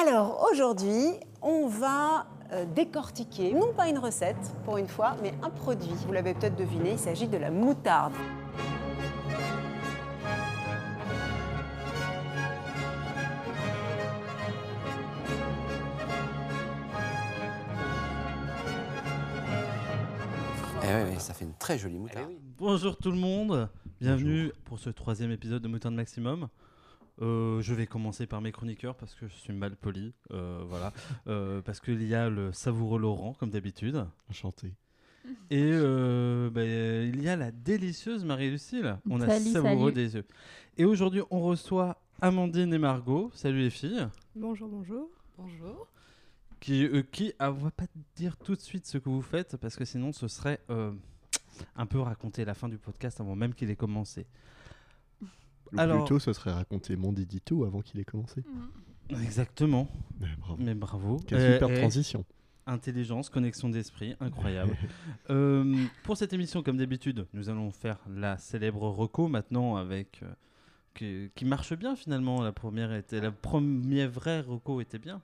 Alors aujourd'hui, on va euh, décortiquer, non pas une recette pour une fois, mais un produit. Vous l'avez peut-être deviné, il s'agit de la moutarde. Eh ouais, ça fait une très jolie moutarde. Bonjour tout le monde, bienvenue pour ce troisième épisode de Moutarde Maximum. Euh, je vais commencer par mes chroniqueurs parce que je suis mal poli, euh, voilà, Euh, parce qu'il y a le savoureux Laurent comme d'habitude, Enchanté. et euh, bah, il y a la délicieuse Marie-Lucille. On a Salut, savoureux salut. des yeux. Et aujourd'hui on reçoit Amandine et Margot. Salut les filles. Bonjour, bonjour. Bonjour. Qui, euh, qui ah, on va pas dire tout de suite ce que vous faites parce que sinon ce serait euh, un peu raconter la fin du podcast avant même qu'il ait commencé. Ou Alors- plutôt, ce serait raconter mon Didito avant qu'il ait commencé. Exactement. Mais bravo. Mais bravo. Quelle Euh, super et transition. Intelligence, connexion d'esprit, incroyable. Euh, pour cette émission, comme d'habitude, nous allons faire la célèbre reco maintenant avec euh, qui, qui marche bien finalement. La première était la première vraie reco était bien.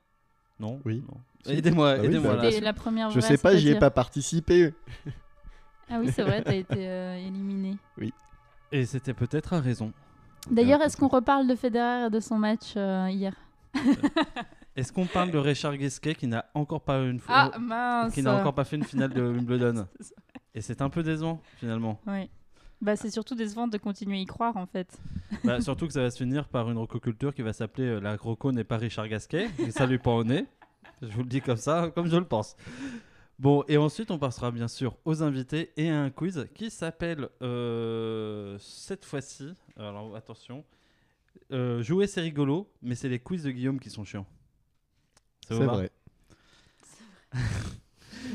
Non? Oui. Aidez-moi, Ah oui, aidez-moi bah, la première Je vraie, sais pas, j'y ai pas participé. Ah oui, c'est vrai, t'as été euh, éliminé. Et c'était peut-être à raison. D'ailleurs, est-ce qu'on reparle de Federer et de son match euh, hier Est-ce qu'on parle de Richard Gasquet qui n'a encore pas une Ah mince qui n'a encore pas fait une finale de Wimbledon. Et c'est un peu décevant finalement. Oui. Bah, c'est surtout décevant de continuer à y croire en fait. Bah, surtout que ça va se finir par une rococulture qui va s'appeler euh, La Roco n'est pas Richard Gasquet. Et ça lui pas au nez. Je vous le dis comme ça, comme je le pense. Bon, et ensuite, on passera bien sûr aux invités et à un quiz qui s'appelle euh, cette fois-ci. Alors attention. euh, jouer, c'est rigolo, mais c'est les quiz de Guillaume qui sont chiants. Ça vous C'est va vrai.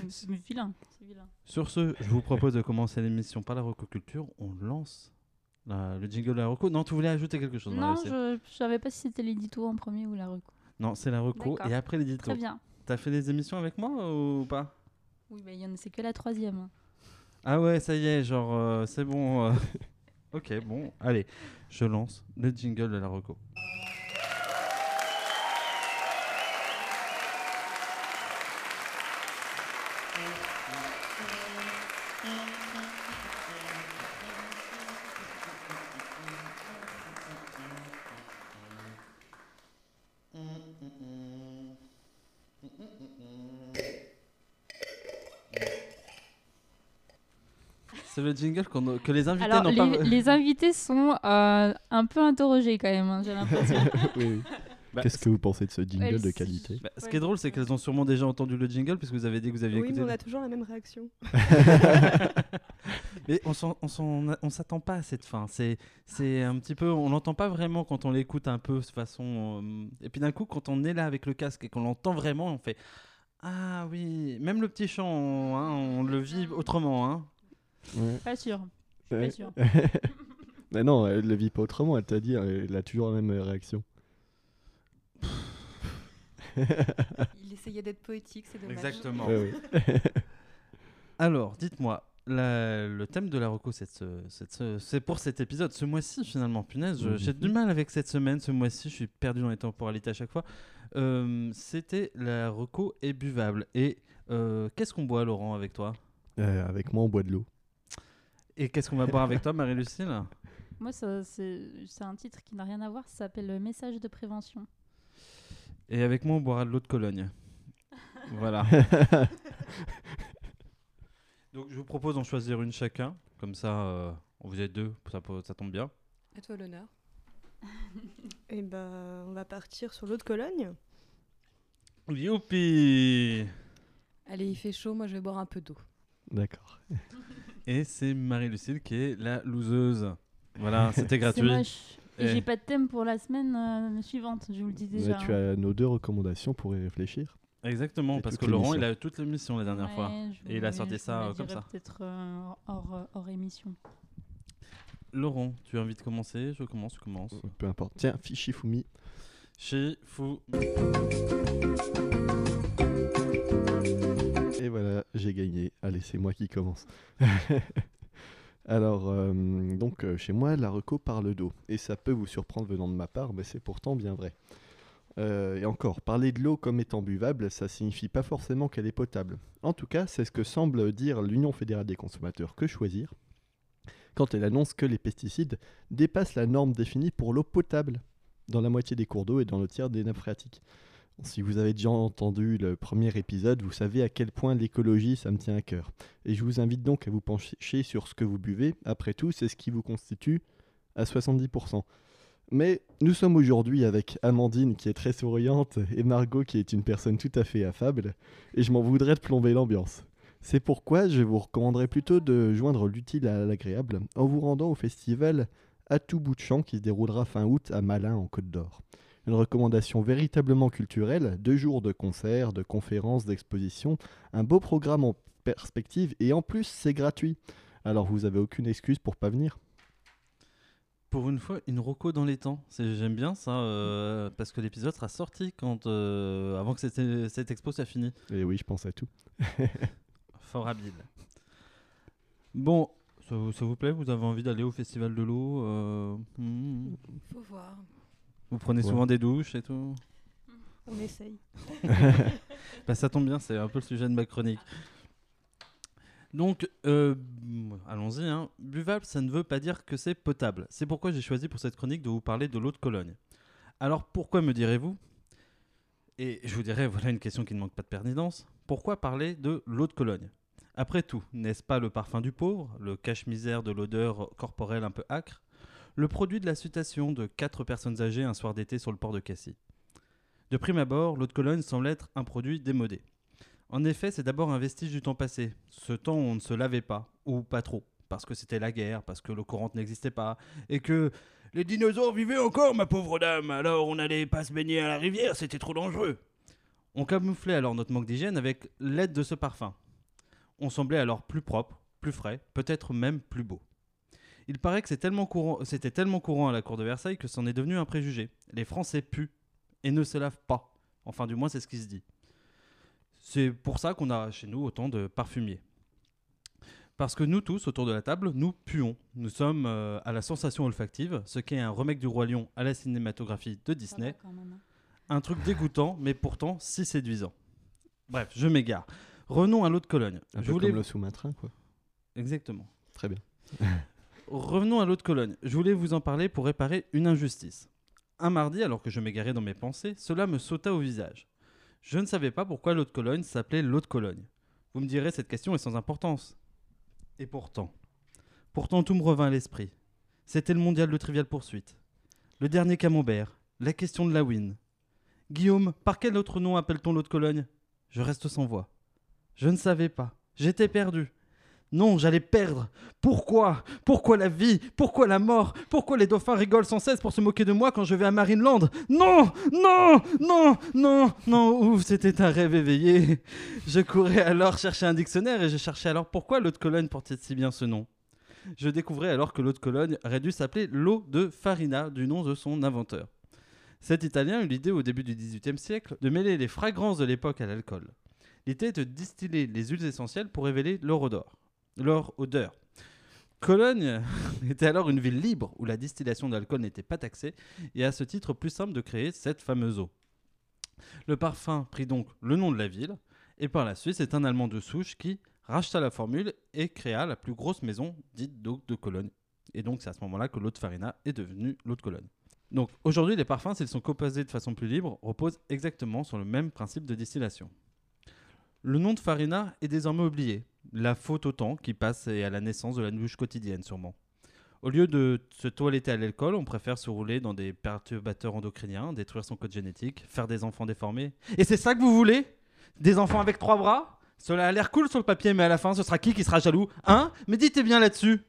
C'est vilain. C'est vilain. Sur ce, je vous propose de commencer l'émission par la rococulture. On lance la- le jingle de la roco. Non, tu voulais ajouter quelque chose Non, Marie-Lucille je, je savais pas si c'était l'édito en premier ou la reco. Non, c'est la reco D'accord. et après l'édito. Très bien. T'as fait des émissions avec moi ou pas? Oui, bah, c'est que la troisième. Ah ouais, ça y est, genre, euh, c'est bon. euh. ok, bon, allez, je lance le jingle de la reco. Le jingle que les invités Alors, n'ont les, pas. les invités sont euh, un peu interrogés quand même, hein, j'ai l'impression. Oui, oui. Bah, Qu'est-ce que vous pensez de ce jingle Ouais, de qualité bah, ce qui est drôle, c'est qu'elles ont sûrement déjà entendu le jingle puisque vous avez dit que vous aviez Oui, écouté. mais on a toujours la même réaction. Mais on s'attend pas à cette fin. C'est, c'est un petit peu, on l'entend pas vraiment quand on l'écoute un peu de façon. euh, Et puis d'un coup, quand on est là avec le casque et qu'on l'entend vraiment, on fait ah oui. Même le petit chant, hein, on le vit autrement. Hein. Ouais. Pas sûr. Pas Ouais. sûr. Mais non, elle le vit pas autrement. Elle t'a dit, elle a toujours la même euh, réaction. Il essayait d'être poétique, c'est dommage. Exactement. Ouais, ouais. Alors, dites-moi. la- le thème de la reco, c'est, ce- c'est ce- c'est pour cet épisode, ce mois-ci finalement. Punaise, je- j'ai du mal avec cette semaine, ce mois-ci, je suis perdu dans les temporalités à chaque fois. Euh, c'était la reco est buvable. Et euh, qu'est-ce qu'on boit, Laurent, avec toi? Euh, avec moi, on boit de l'eau. Et qu'est-ce qu'on va boire avec toi, Marie-Lucille Moi, c'est un titre qui n'a rien à voir, ça s'appelle le message de prévention. Et avec moi, on boira de l'eau de Cologne. voilà. Donc, je vous propose d'en choisir une chacun. Comme ça, euh, vous êtes deux, ça, tombe bien. À toi l'honneur. Et ben, on va partir sur l'eau de Cologne. Youpi Allez, il fait chaud, moi je vais boire un peu d'eau. D'accord. Et c'est Marie-Lucille qui est la loseuse. Voilà, c'était gratuit. moche. Et j'ai pas de thème pour la semaine euh, suivante, je vous le dis déjà. Mais tu as nos deux recommandations pour y réfléchir. Exactement, Et parce que Laurent, il a eu toute l'émission la dernière fois. Ouais, Et il a sorti ça, euh, comme ça. Peut-être euh, hors, hors émission. Laurent, tu as envie de commencer? Je commence, je commence. Peu importe. Tiens, Fichifumi. Chez Fou. Et voilà, j'ai gagné. Allez, c'est moi qui commence. Alors, euh, donc, euh, chez moi, la reco parle d'eau. Et ça peut vous surprendre venant de ma part, mais c'est pourtant bien vrai. Euh, et encore, parler de l'eau comme étant buvable, ça signifie pas forcément qu'elle est potable. En tout cas, c'est ce que semble dire l'Union fédérale des consommateurs Que Choisir quand elle annonce que les pesticides dépassent la norme définie pour l'eau potable dans la moitié des cours d'eau et dans le tiers des nappes phréatiques. Si vous avez déjà entendu le premier épisode, vous savez à quel point l'écologie, ça me tient à cœur. Et je vous invite donc à vous pencher sur ce que vous buvez. Après tout, c'est ce qui vous constitue à 70%. Mais nous sommes aujourd'hui avec Amandine qui est très souriante et Margot qui est une personne tout à fait affable. Et je m'en voudrais de plomber l'ambiance. C'est pourquoi je vous recommanderais plutôt de joindre l'utile à l'agréable en vous rendant au festival à tout bout de champ qui se déroulera fin août à Malin en Côte d'Or. Une recommandation véritablement culturelle, deux jours de concerts, de conférences, d'expositions, un beau programme en perspective et en plus c'est gratuit. Alors vous avez aucune excuse pour pas venir? Pour une fois, une roco dans les temps. J'aime bien ça, euh, parce que l'épisode sera sorti quand, euh, avant que cette, cette expo soit finie. Et oui, je pense à tout. Fort habile. Bon, ça, vous plaît? Vous avez envie d'aller au Festival de l'eau euh, hmm. Faut voir. Vous prenez souvent des douches et tout On essaye. bah, ça tombe bien, c'est un peu le sujet de ma chronique. Donc, euh, allons-y. Hein. Buvable, ça ne veut pas dire que c'est potable. C'est pourquoi j'ai choisi pour cette chronique de vous parler de l'eau de Cologne. Alors, pourquoi me direz-vous Et je vous dirais, voilà une question qui ne manque pas de pertinence. Pourquoi parler de l'eau de Cologne? Après tout, n'est-ce pas le parfum du pauvre, le cache-misère de l'odeur corporelle un peu âcre, le produit de la citation de quatre personnes âgées un soir d'été sur le port de Cassis De prime abord, l'eau de Cologne semble être un produit démodé. En effet, c'est d'abord un vestige du temps passé, ce temps où on ne se lavait pas, ou pas trop, parce que c'était la guerre, parce que l'eau courante n'existait pas, et que les dinosaures vivaient encore, ma pauvre dame, alors on n'allait pas se baigner à la rivière, c'était trop dangereux. On camouflait alors notre manque d'hygiène avec l'aide de ce parfum. On semblait alors plus propre, plus frais, peut-être même plus beau. Il paraît que c'était tellement, courant, tellement courant à la cour de Versailles que c'en est devenu un préjugé. Les Français puent et ne se lavent pas. Enfin, du moins, c'est ce qui se dit. C'est pour ça qu'on a chez nous autant de parfumiers. Parce que nous tous, autour de la table, nous puons. Nous sommes euh, à la sensation olfactive, ce qui est un remake du Roi Lion à la cinématographie de Disney. Quand même, hein. Un truc dégoûtant, mais pourtant si séduisant. Bref, je m'égare. Revenons à l'eau de Cologne. Un je peu comme le sous-marin, quoi. Exactement. Très bien. Revenons à l'eau de Cologne. Je voulais vous en parler pour réparer une injustice. Un mardi, alors que je m'égarais dans mes pensées, cela me sauta au visage. Je ne savais pas pourquoi l'eau de Cologne s'appelait l'eau de Cologne. Vous me direz, cette question est sans importance. Et pourtant, pourtant tout me revint à l'esprit. C'était le mondial de Trivial Poursuite. Le dernier camembert, la question de la win, Guillaume, par quel autre nom appelle-t-on l'eau de Cologne? Je reste sans voix. Je ne savais pas. J'étais perdu. Non, j'allais perdre. Pourquoi? Pourquoi la vie? Pourquoi la mort? Pourquoi les dauphins rigolent sans cesse pour se moquer de moi quand je vais à Marineland? Non Non Non Non Non Ouf, c'était un rêve éveillé. Je courais alors chercher un dictionnaire et je cherchais alors pourquoi l'eau de Cologne portait si bien ce nom? Je découvrais alors que l'eau de Cologne aurait dû s'appeler l'eau de Farina, du nom de son inventeur. Cet Italien eut l'idée au début du XVIIIe siècle de mêler les fragrances de l'époque à l'alcool. L'idée est de distiller les huiles essentielles pour révéler leur odeur. Leur odeur. Cologne était alors une ville libre où la distillation d'alcool n'était pas taxée et à ce titre plus simple de créer cette fameuse eau. Le parfum prit donc le nom de la ville et par la suite c'est un Allemand de souche qui racheta la formule et créa la plus grosse maison dite d'eau de Cologne. Et donc c'est à ce moment-là que l'eau de Farina est devenue l'eau de Cologne. Donc aujourd'hui, les parfums, s'ils sont composés de façon plus libre, reposent exactement sur le même principe de distillation. Le nom de Farina est désormais oublié, la faute au temps qui passe et à la naissance de la douche quotidienne sûrement. Au lieu de se toiletter à l'alcool, on préfère se rouler dans des perturbateurs endocriniens, détruire son code génétique, faire des enfants déformés. Et c'est ça que vous voulez? Des enfants avec trois bras? Cela a l'air cool sur le papier, mais à la fin, ce sera qui qui sera jaloux? Hein? Méditez bien là-dessus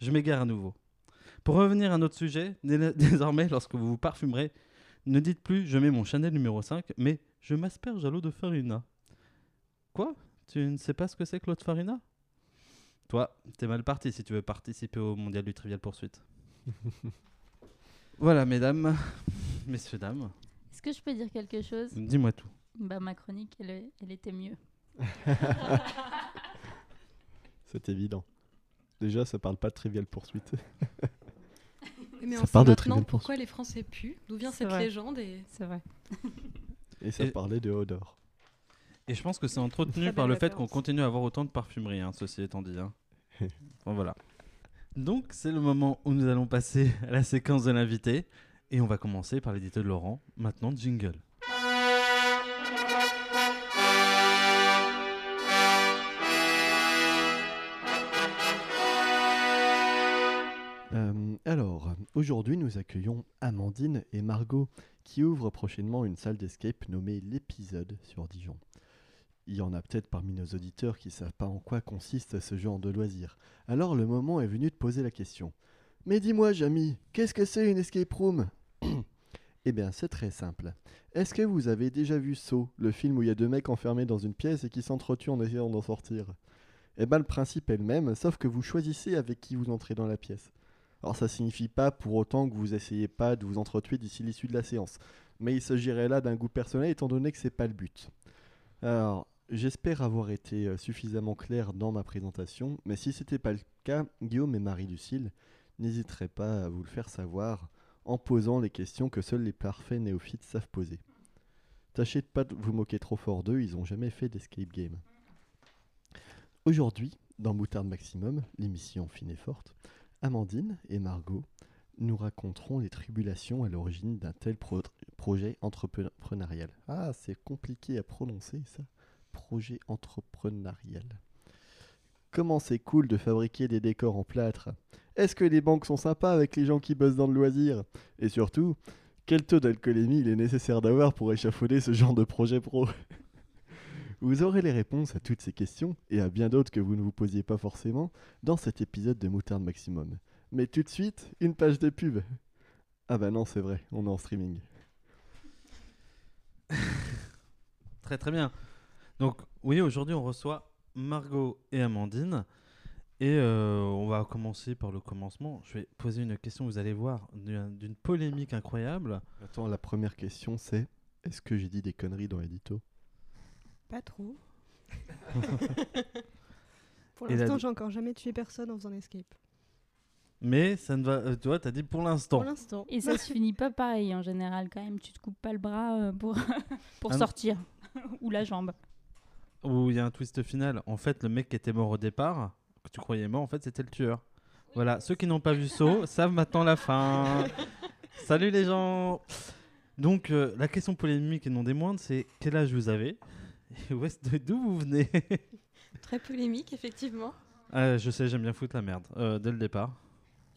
Je m'égare à nouveau. Pour revenir à notre sujet, désormais, lorsque vous vous parfumerez, ne dites plus je mets mon Chanel numéro 5, mais je m'asperge à l'eau de farina. Quoi? Tu ne sais pas ce que c'est que l'eau de farina? Toi, t'es mal parti si tu veux participer au mondial du Trivial Poursuite. voilà, mesdames, messieurs, dames. Est-ce que je peux dire quelque chose? Dis-moi tout. Bah, ma chronique, elle, elle était mieux. c'est évident. Déjà, ça parle pas de Trivial Poursuite. Mais Ça on part sait de maintenant Trivial Pursuit. pourquoi les Français puent, d'où vient cette vrai. légende et C'est vrai. Et ça Et- parlait de odeur. Et je pense que c'est entretenu par le fait qu'on continue à avoir autant de parfumerie, hein, ceci étant dit. hein. Enfin, voilà. Donc, c'est le moment où nous allons passer à la séquence de l'invité. Et on va commencer par l'édito de Laurent. Maintenant, jingle. Euh, alors, aujourd'hui, nous accueillons Amandine et Margot qui ouvrent prochainement une salle d'escape nommée l'épisode sur Dijon. Il y en a peut-être parmi nos auditeurs qui savent pas en quoi consiste ce genre de loisir. Alors le moment est venu de poser la question. Mais dis-moi, Jamy, qu'est-ce que c'est une escape room? Eh bien, c'est très simple. Est-ce que vous avez déjà vu Saw, le film où il y a deux mecs enfermés dans une pièce et qui s'entretuent en essayant d'en sortir? Eh bien, le principe est le même, sauf que vous choisissez avec qui vous entrez dans la pièce. Alors ça signifie pas pour autant que vous essayez pas de vous entretuer d'ici l'issue de la séance, mais il s'agirait là d'un goût personnel étant donné que c'est pas le but. Alors, j'espère avoir été euh, suffisamment clair dans ma présentation, mais si c'était pas le cas, Guillaume et Marie-Lucille n'hésiteraient pas à vous le faire savoir en posant les questions que seuls les parfaits néophytes savent poser. Tâchez de pas vous moquer trop fort d'eux, ils ont jamais fait d'escape game. Aujourd'hui, dans Moutarde Maximum, l'émission fine et forte, Amandine et Margot nous raconteront les tribulations à l'origine d'un tel pro- projet entrepreneurial. Ah, c'est compliqué à prononcer ça. Projet entrepreneurial. Comment c'est cool de fabriquer des décors en plâtre? Est-ce que les banques sont sympas avec les gens qui bossent dans le loisir? Et surtout, quel taux d'alcoolémie il est nécessaire d'avoir pour échafauder ce genre de projet pro? Vous aurez les réponses à toutes ces questions et à bien d'autres que vous ne vous posiez pas forcément dans cet épisode de Moutarde Maximum. Mais tout de suite, une page de pub. Ah bah non, c'est vrai, on est en streaming. Très très bien. Donc oui, aujourd'hui on reçoit Margot et Amandine. Et euh, on va commencer par le commencement. Je vais poser une question, vous allez voir, d'une polémique incroyable. Attends, la première question c'est est-ce que j'ai dit des conneries dans l'édito? Pas trop. Pour la- l'instant, j'ai encore jamais tué personne en faisant escape. Mais ça ne va... euh, tu vois, t'as dit pour l'instant. Pour l'instant. Et ça se finit pas pareil en général quand même. Tu te coupes pas le bras euh, pour, pour Ah sortir. Ou la jambe. Où il y a un twist final. En fait, le mec qui était mort au départ, que tu croyais mort, en fait c'était le tueur. Voilà, ceux qui n'ont pas vu Saw savent maintenant la fin. Salut les gens Donc euh, la question polémique et non des moindres, c'est quel âge vous avez Et où est-ce- d'où vous venez? Très polémique, effectivement. Ah, Je sais, j'aime bien foutre la merde, euh, dès le départ.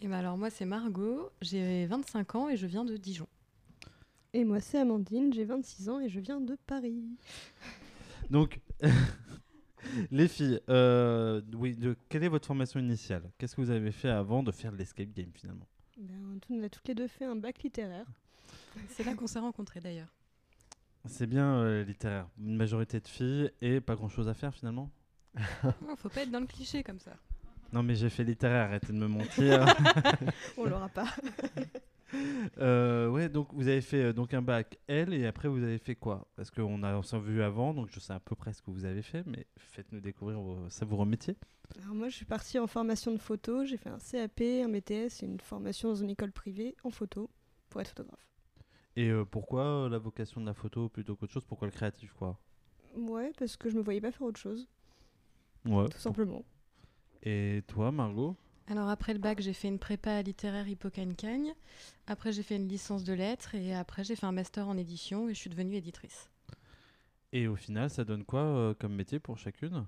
Et ben alors, moi, c'est Margot, j'ai 25 ans et je viens de Dijon. Et moi, c'est Amandine, j'ai 26 ans et je viens de Paris. Donc, les filles, euh, oui, de, quelle est votre formation initiale? Qu'est-ce que vous avez fait avant de faire l'escape game finalement? Ben, tout- on a toutes les deux fait un bac littéraire. C'est là qu'on s'est rencontrés d'ailleurs. C'est bien euh, littéraire, une majorité de filles et pas grand-chose à faire finalement? Non, faut pas être dans le cliché comme ça. Non mais j'ai fait littéraire, arrêtez de me mentir. On l'aura pas. Euh, ouais, donc vous avez fait euh, donc un bac L et après vous avez fait quoi? Parce qu'on a s'est vu avant, donc je sais à peu près ce que vous avez fait, mais faites-nous découvrir vos savoureux métiers. Alors moi, je suis partie en formation de photo. J'ai fait un CAP, un BTS et une formation dans une école privée en photo pour être photographe. Et euh, pourquoi euh, la vocation de la photo plutôt qu'autre chose? Pourquoi le créatif quoi? Ouais, parce que je me voyais pas faire autre chose, Ouais. tout simplement. Et toi Margot? Alors, après le bac, j'ai fait une prépa littéraire Hippocagne-Cagne. Après, j'ai fait une licence de lettres et après, j'ai fait un master en édition et je suis devenue éditrice. Et au final, ça donne quoi euh, comme métier pour chacune?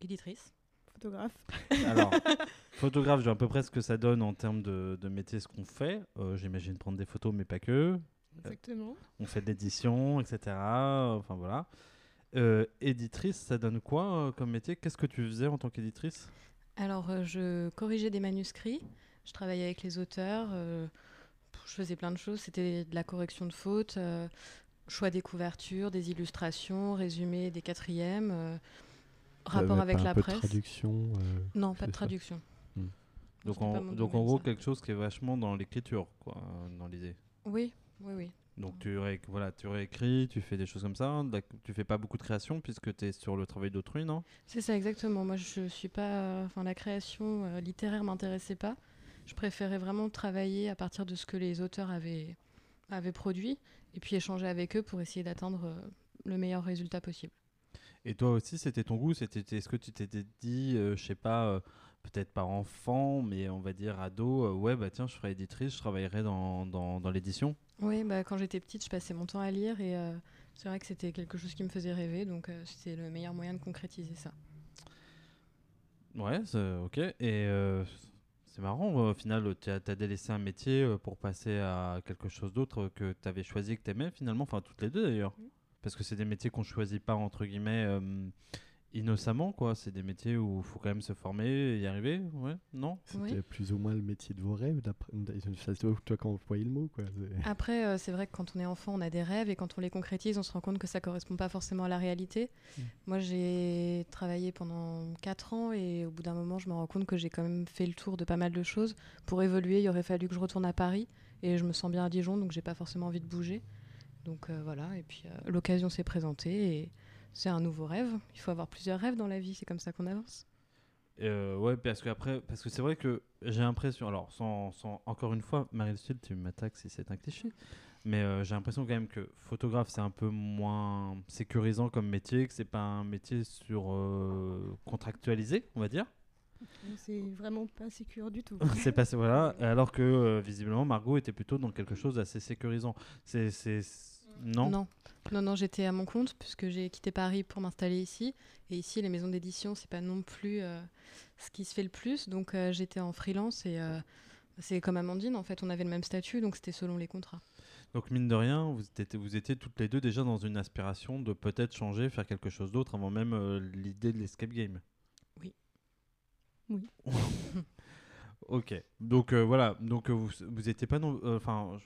Éditrice Photographe. Alors, photographe, je vois à peu près ce que ça donne en termes de, de métier, ce qu'on fait. Euh, J'imagine prendre des photos, mais pas que. Exactement. On fait de l'édition, etc. Enfin voilà. Euh, éditrice, ça donne quoi euh, comme métier? Qu'est-ce que tu faisais en tant qu'éditrice? Alors, euh, je corrigeais des manuscrits, je travaillais avec les auteurs, euh, je faisais plein de choses. C'était de la correction de fautes, euh, choix des couvertures, des illustrations, résumé des quatrièmes, euh, rapport avec pas un la peu de presse. traduction euh, Non, pas de ça. traduction. Donc, C'était en, donc en gros, ça. quelque chose qui est vachement dans l'écriture, quoi, dans l'idée. Oui, oui, oui. Donc tu, ré- voilà, tu réécris, tu fais des choses comme ça. d'ac- Tu fais pas beaucoup de création puisque tu es sur le travail d'autrui, non? C'est ça exactement. Moi, je suis pas. euh, Enfin, la création euh, littéraire m'intéressait pas. je préférais vraiment travailler à partir de ce que les auteurs avaient, avaient produit et puis échanger avec eux pour essayer d'atteindre euh, le meilleur résultat possible. Et toi aussi, c'était ton goût c'était, Est-ce que tu t'étais dit, euh, je sais pas, peut-être pas enfant, mais on va dire ado, euh, ouais, bah tiens, je ferai éditrice, je travaillerai dans, dans, dans l'édition Oui, bah, quand j'étais petite, je passais mon temps à lire et euh, c'est vrai que c'était quelque chose qui me faisait rêver, donc euh, c'était le meilleur moyen de concrétiser ça. Ouais, ok. Et c'est marrant, au final, tu as, t'as délaissé un métier pour passer à quelque chose d'autre que tu avais choisi, que tu aimais finalement, enfin toutes les deux d'ailleurs. Parce que c'est des métiers qu'on choisit pas, entre guillemets, innocemment, quoi. C'est des métiers où il faut quand même se former et y arriver, ouais, non? C'était Oui. plus ou moins le métier de vos rêves, toi, quand vous voyez le mot. Quoi. Après, euh, c'est vrai que quand on est enfant, on a des rêves et quand on les concrétise, on se rend compte que ça correspond pas forcément à la réalité. Mm. Moi, j'ai travaillé pendant 4 ans et au bout d'un moment, je me rends compte que j'ai quand même fait le tour de pas mal de choses. Pour évoluer, il aurait fallu que je retourne à Paris et je me sens bien à Dijon, donc j'ai pas forcément envie de bouger. Donc euh, voilà, et puis euh, l'occasion s'est présentée et c'est un nouveau rêve. Il faut avoir plusieurs rêves dans la vie, c'est comme ça qu'on avance. Euh, ouais, parce que après, parce que c'est vrai que j'ai l'impression, alors sans, sans- encore une fois, Marie Steel, tu m'attaques si c'est un cliché, mais euh, j'ai l'impression quand même que photographe c'est un peu moins sécurisant comme métier, que c'est pas un métier sur euh, contractualisé, on va dire. C'est vraiment pas sécure du tout. c'est passé voilà, alors que euh, visiblement Margot était plutôt dans quelque chose d'assez sécurisant. C'est c'est non. Non, non, non, j'étais à mon compte puisque j'ai quitté Paris pour m'installer ici. Et ici, les maisons d'édition, c'est pas non plus euh, ce qui se fait le plus. Donc euh, j'étais en freelance et euh, c'est comme Amandine, en fait, on avait le même statut, donc c'était selon les contrats. Donc mine de rien, vous étiez, vous étiez toutes les deux déjà dans une aspiration de peut-être changer, faire quelque chose d'autre avant même euh, l'idée de l'escape game. Oui. Oui. ok. Donc euh, voilà. Donc vous, vous étiez pas non, enfin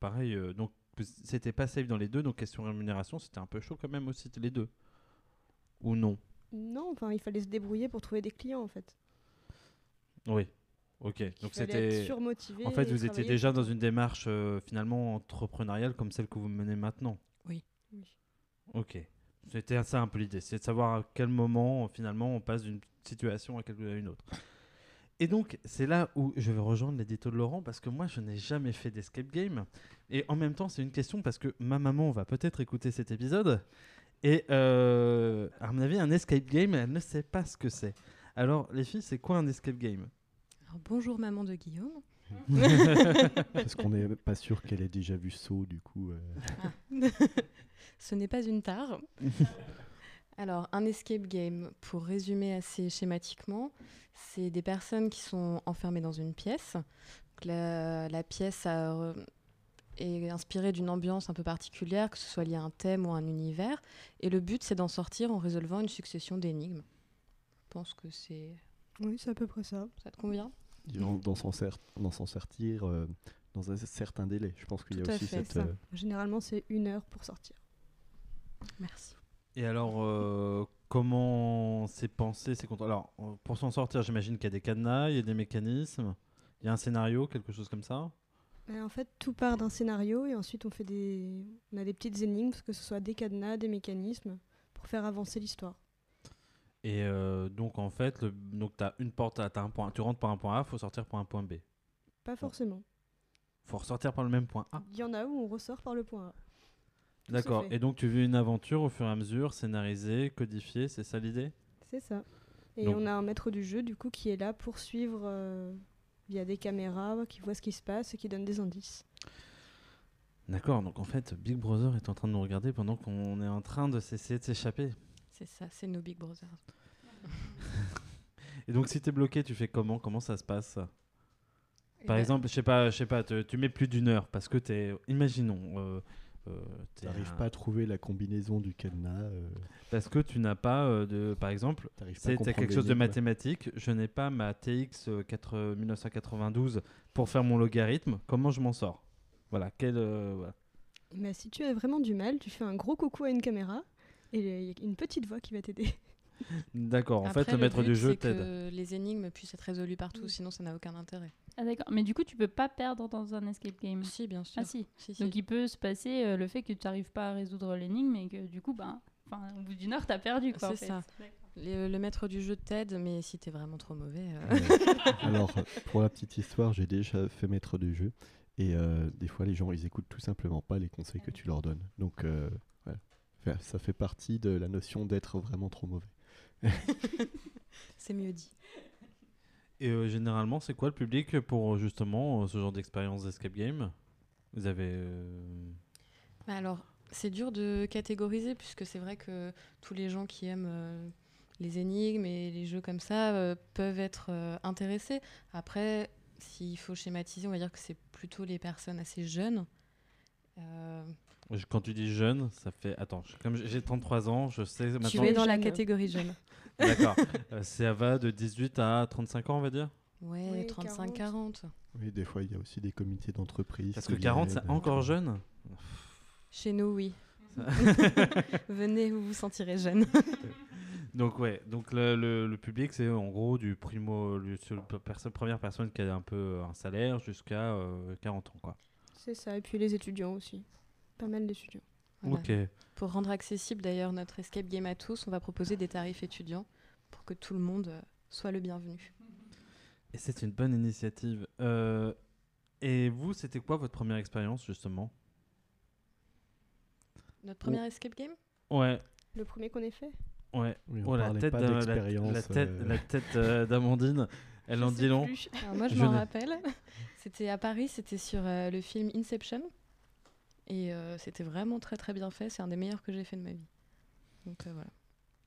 pareil. euh, donc c'était pas safe dans les deux. Donc question rémunération, c'était un peu chaud quand même aussi les deux. Ou non? Non, enfin, il fallait se débrouiller pour trouver des clients en fait. Oui. Ok. Il Donc c'était. surmotivé. En fait, vous étiez déjà dans une démarche euh, finalement entrepreneuriale comme celle que vous menez maintenant? Oui. Oui. Ok. C'était ça un peu l'idée, c'est de savoir à quel moment finalement on passe d'une situation à, quelque- à une autre. Et donc, c'est là où je vais rejoindre l'édito de Laurent parce que moi, je n'ai jamais fait d'escape game. Et en même temps, c'est une question parce que ma maman va peut-être écouter cet épisode. Et euh, à mon avis, un escape game, elle ne sait pas ce que c'est. Alors, les filles, c'est quoi un escape game? Alors, bonjour, maman de Guillaume. Parce qu'on n'est pas sûr qu'elle ait déjà vu Saut, du coup. euh, Ce n'est pas une tare. Alors, un escape game, pour résumer assez schématiquement, c'est des personnes qui sont enfermées dans une pièce. Donc, la, la pièce a, est inspirée d'une ambiance un peu particulière, que ce soit lié à un thème ou à un univers. Et le but, c'est d'en sortir en résolvant une succession d'énigmes. Je pense que c'est... Oui, c'est à peu près ça. ça te convient? D'en s'en sortir euh, dans un certain délai. Je pense qu'il y a aussi fait, cette. ça. euh, Généralement, c'est une heure pour sortir. Merci. Et alors, euh, comment c'est pensé c'est contre... Alors, euh, pour s'en sortir, j'imagine qu'il y a des cadenas, il y a des mécanismes, il y a un scénario, quelque chose comme ça. Mais en fait, tout part d'un scénario et ensuite on fait des, on a des petites énigmes, que ce soit des cadenas, des mécanismes, pour faire avancer l'histoire. Et euh, donc, en fait, le... donc tu as une porte, un point, tu rentres par un point A, faut sortir par un point B. Pas forcément. faut ressortir par le même point A. Il y en a où on ressort par le point A. D'accord. Et donc, tu vis une aventure au fur et à mesure, scénarisée, codifiée, c'est ça l'idée? C'est ça. Et Donc- on a un maître du jeu, du coup, qui est là pour suivre euh, via des caméras, qui voit ce qui se passe et qui donne des indices. D'accord. Donc, en fait, Big Brother est en train de nous regarder pendant qu'on est en train de s'essayer de s'échapper. C'est ça, c'est nos Big Brothers. Et donc, si tu es bloqué, tu fais comment? Comment ça se passe? Eh Par ben, exemple, je sais pas, je sais pas, te- tu mets plus d'une heure parce que t'es, imaginons, euh, euh, t'es T'arrives un- pas à trouver la combinaison du cadenas. euh, parce que tu n'as pas euh, de, par exemple, c'est quelque chose de mathématique. Je n'ai pas ma TX euh, 4 1992 pour faire mon logarithme. Comment je m'en sors? Voilà, quel, euh, voilà. Mais si tu as vraiment du mal, tu fais un gros coucou à une caméra et il y a une petite voix qui va t'aider. D'accord. En après, fait, le maître but, du jeu t'aide. que les énigmes puissent être résolues partout, Oui. sinon ça n'a aucun intérêt. Ah d'accord. Mais du coup, tu peux pas perdre dans un escape game. Si, bien sûr. Ah si. Si, si. Donc il peut se passer euh, le fait que tu n'arrives pas à résoudre l'énigme et que du coup, ben, enfin, au bout d'une heure, t'as perdu quoi. en C'est ça. Le, le maître du jeu t'aide, mais si t'es vraiment trop mauvais. euh, Ouais. Alors, pour la petite histoire, j'ai déjà fait maître du jeu. Et euh, des fois, les gens, ils écoutent tout simplement pas les conseils que tu leur donnes. Donc, euh, voilà. Enfin, ça fait partie de la notion d'être vraiment trop mauvais. c'est mieux dit. Et euh, généralement, c'est quoi le public pour euh, justement euh, ce genre d'expérience d'escape game? Vous avez. Bah alors, c'est dur de catégoriser puisque c'est vrai que tous les gens qui aiment les énigmes et les jeux comme ça peuvent être intéressés. Après, s'il faut schématiser, on va dire que c'est plutôt les personnes assez jeunes. Euh, je- Quand tu dis jeune, ça fait. Attends, je- comme j'ai 33 ans, je sais maintenant. tu es dans la catégorie jeune. D'accord. Euh, ça va de 18 à 35 ans, on va dire? Ouais, Oui, 35-40. Oui, des fois, il y a aussi des comités d'entreprise. Parce que 40, c'est viennent, encore euh, jeune? Chez nous, oui. Venez, vous vous sentirez jeune. Donc ouais, donc le, le- le public c'est en gros du primo, le- sur le perso- première personne qui a un peu un salaire jusqu'à euh, 40 ans quoi. C'est ça, et puis les étudiants aussi. Pas mal d'étudiants. Voilà. Ok. Pour rendre accessible d'ailleurs notre escape game à tous, on va proposer des tarifs étudiants pour que tout le monde euh, soit le bienvenu. Et c'est une bonne initiative. Euh, et vous, c'était quoi votre première expérience justement? Notre première escape game? Ouais, Le premier qu'on ait fait? Ouais. Oui, on Oh, la parlait tête pas la- d'expérience. La, tête, euh, la tête euh, d'Amandine, elle Je en dit long. moi, je, Je m'en rappelle. C'était à Paris, c'était sur euh, le film Inception. Et euh, c'était vraiment très très bien fait. C'est un des meilleurs que j'ai fait de ma vie. Donc euh, voilà.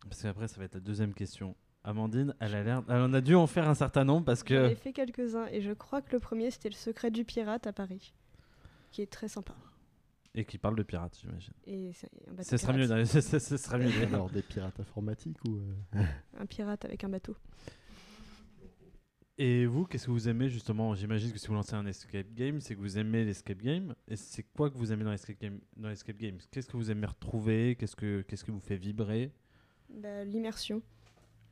Parce qu'après, ça va être la deuxième question. Amandine, elle a l'air. Elle en a dû en faire un certain nombre parce J'en que. ai fait quelques-uns, et je crois que le premier, c'était Le secret du pirate à Paris, qui est très sympa. Et qui parle de pirates, j'imagine. Et Ce sera mieux, ce sera mieux. Alors, des pirates informatiques ou. euh, Un pirate avec un bateau. Et vous, qu'est-ce que vous aimez justement? J'imagine que si vous lancez un escape game, c'est que vous aimez l'escape game. Et c'est quoi que vous aimez dans l'escape game dans l'escape game? Qu'est-ce que vous aimez retrouver? Qu'est-ce que qu'est-ce qui vous fait vibrer? Bah, L'immersion.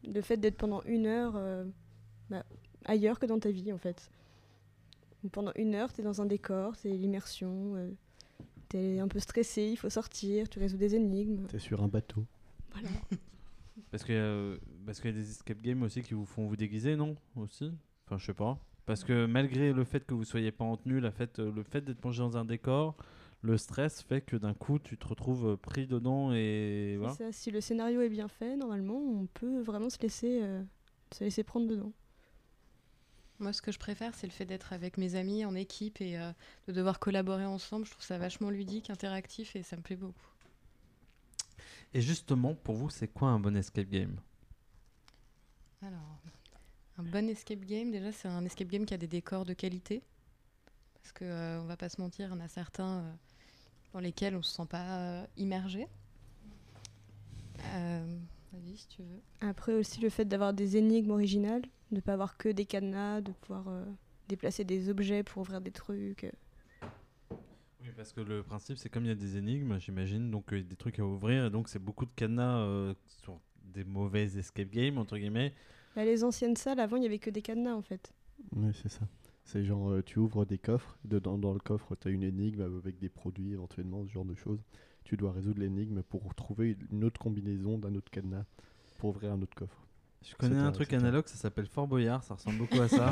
Le fait d'être pendant une heure euh, bah, ailleurs que dans ta vie, en fait. Donc, pendant une heure, tu es dans un décor, c'est l'immersion. euh, tu es un peu stressé, il faut sortir, tu résous des énigmes. T'es sur un bateau. Voilà. Parce que euh, parce qu'il y a des escape games aussi qui vous font vous déguiser, non Aussi? Enfin, je sais pas. Parce que malgré le fait que vous soyez pas en tenue, la fait, euh, le fait d'être plongé dans un décor, le stress fait que d'un coup tu te retrouves euh, pris dedans et C'est voilà. ça, si le scénario est bien fait, normalement, on peut vraiment se laisser, euh, se laisser prendre dedans. Moi, ce que je préfère, c'est le fait d'être avec mes amis en équipe et euh, de devoir collaborer ensemble. Je trouve ça vachement ludique, interactif et ça me plaît beaucoup. Et justement, pour vous, c'est quoi un bon escape game? Alors, un bon escape game, déjà, c'est un escape game qui a des décors de qualité. Parce que, euh, on va pas se mentir, on a certains euh, dans lesquels on se sent pas euh, immergé. Euh, Vas-y, si tu veux. Après aussi le fait d'avoir des énigmes originales, de ne pas avoir que des cadenas, de pouvoir euh, déplacer des objets pour ouvrir des trucs. Oui, parce que le principe, c'est comme il y a des énigmes, j'imagine, donc euh, des trucs à ouvrir, et donc c'est beaucoup de cadenas euh, sur des mauvaises escape games, entre guillemets. Là, les anciennes salles, avant, il n'y avait que des cadenas en fait. Oui, c'est ça. C'est genre, euh, tu ouvres des coffres, dedans dans le coffre, tu as une énigme avec des produits éventuellement, ce genre de choses. Tu dois résoudre l'énigme pour trouver une autre combinaison d'un autre cadenas pour ouvrir un autre coffre. Je connais un truc analogue, ça s'appelle Fort Boyard, ça ressemble beaucoup à ça.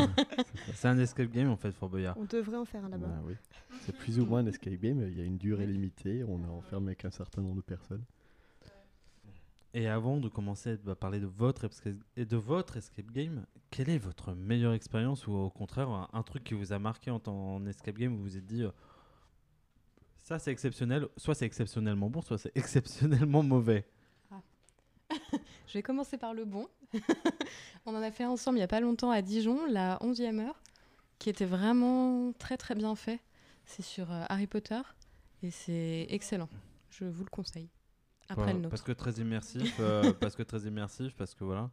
c'est un escape game en fait, Fort Boyard. On devrait en faire un là-bas. Bah oui. C'est plus ou moins un escape game, il y a une durée limitée, on est enfermé avec un certain nombre de personnes. Et avant de commencer à parler de votre, et de votre escape game, quelle est votre meilleure expérience ou au contraire un, truc qui vous a marqué en en escape game où vous vous êtes dit euh, ça c'est exceptionnel, soit c'est exceptionnellement bon, soit c'est exceptionnellement mauvais? Je vais commencer par le bon. on en a fait ensemble il n'y a pas longtemps à Dijon, la 11e heure, qui était vraiment très très bien fait. C'est sur euh, Harry Potter et c'est excellent. Je vous le conseille. Après Quoi, le nôtre. Parce que très immersif, euh, parce que très immersif, parce que voilà.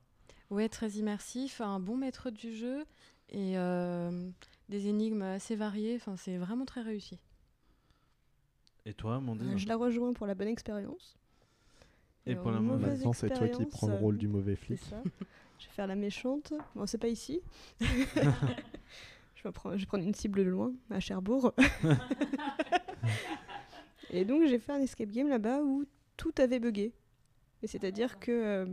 Ouais, très immersif, un bon maître du jeu et euh, des énigmes assez variées. Enfin, c'est vraiment très réussi. Et toi, Mandine Euh, Je la rejoins pour la bonne expérience. Et pour la mauvaise Maintenant, c'est toi qui expérience, prends le rôle du mauvais flic. ça. je vais faire la méchante. Bon, c'est pas ici. je, vais prendre, je vais prendre une cible de loin, à Cherbourg. Et donc, j'ai fait un escape game là-bas où tout avait bugué. Et c'est-à-dire que euh,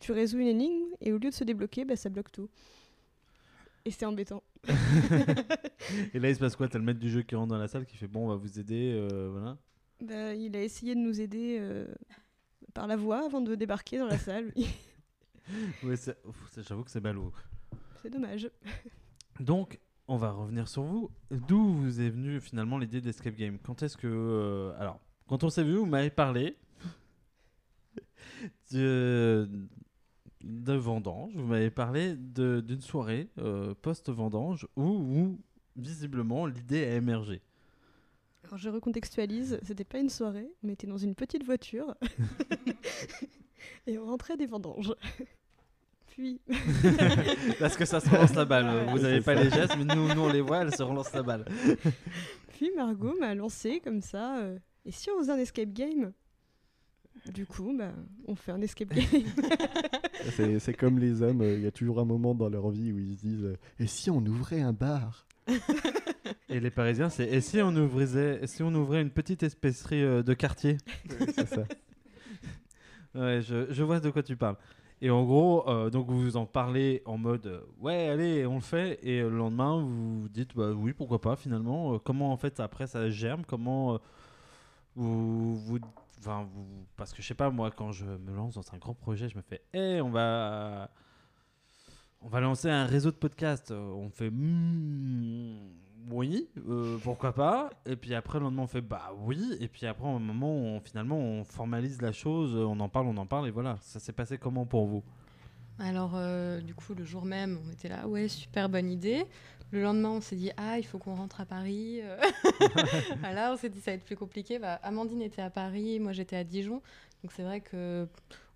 tu résous une énigme et au lieu de se débloquer, bah, ça bloque tout. Et c'est embêtant. Et là, il se passe quoi? T'as le maître du jeu qui rentre dans la salle qui fait bon, on va vous aider, euh, voilà. Bah, il a essayé de nous aider euh, par la voix avant de débarquer dans la salle. Ouais, j'avoue que c'est ballot. c'est dommage. Donc, on va revenir sur vous. D'où vous est venue finalement l'idée d'Escape Game? Quand est-ce que. euh, alors, quand on s'est vu, vous m'avez parlé de, de vendange. Vous m'avez parlé de- d'une soirée euh, post-vendange où, où, visiblement, l'idée a émergé. Alors je recontextualise, c'était pas une soirée, on était dans une petite voiture et on rentrait des vendanges. Puis, Parce que ça se relance la balle. Ouais. Vous n'avez pas ça. les gestes, mais nous, nous, on les voit, elle se relance la balle. puis Margot m'a lancé comme ça. euh, et si on faisait un escape game? Du coup, bah, on fait un escape game. C'est comme les hommes, euh, il y a toujours un moment dans leur vie où ils se disent euh, Et si on ouvrait un bar? Et les Parisiens, c'est et si on ouvrait, et si on ouvrait une petite épicerie euh, de quartier? C'est ça. Ouais, je, je vois de quoi tu parles. Et en gros, euh, donc vous en parlez en mode euh, ouais, allez, on le fait. Et le lendemain, vous vous dites bah oui, pourquoi pas finalement. Euh, comment en fait après ça germe Comment euh, vous, vous, enfin, vous- parce que je sais pas moi, quand je me lance dans un grand projet, je me fais hé, on va, on va lancer un réseau de podcasts. Euh, On fait Hmm, oui, euh, pourquoi pas. Et puis après, le lendemain, on fait bah oui. Et puis après, au moment où on, finalement, on formalise la chose, on en parle, on en parle, et voilà. Ça s'est passé comment pour vous? Alors, euh, du coup, le jour même, on était là, ouais, super bonne idée. Le lendemain, on s'est dit, ah, il faut qu'on rentre à Paris. euh. voilà, on s'est dit, ça va être plus compliqué. Bah, Amandine était à Paris, moi j'étais à Dijon. Donc, c'est vrai que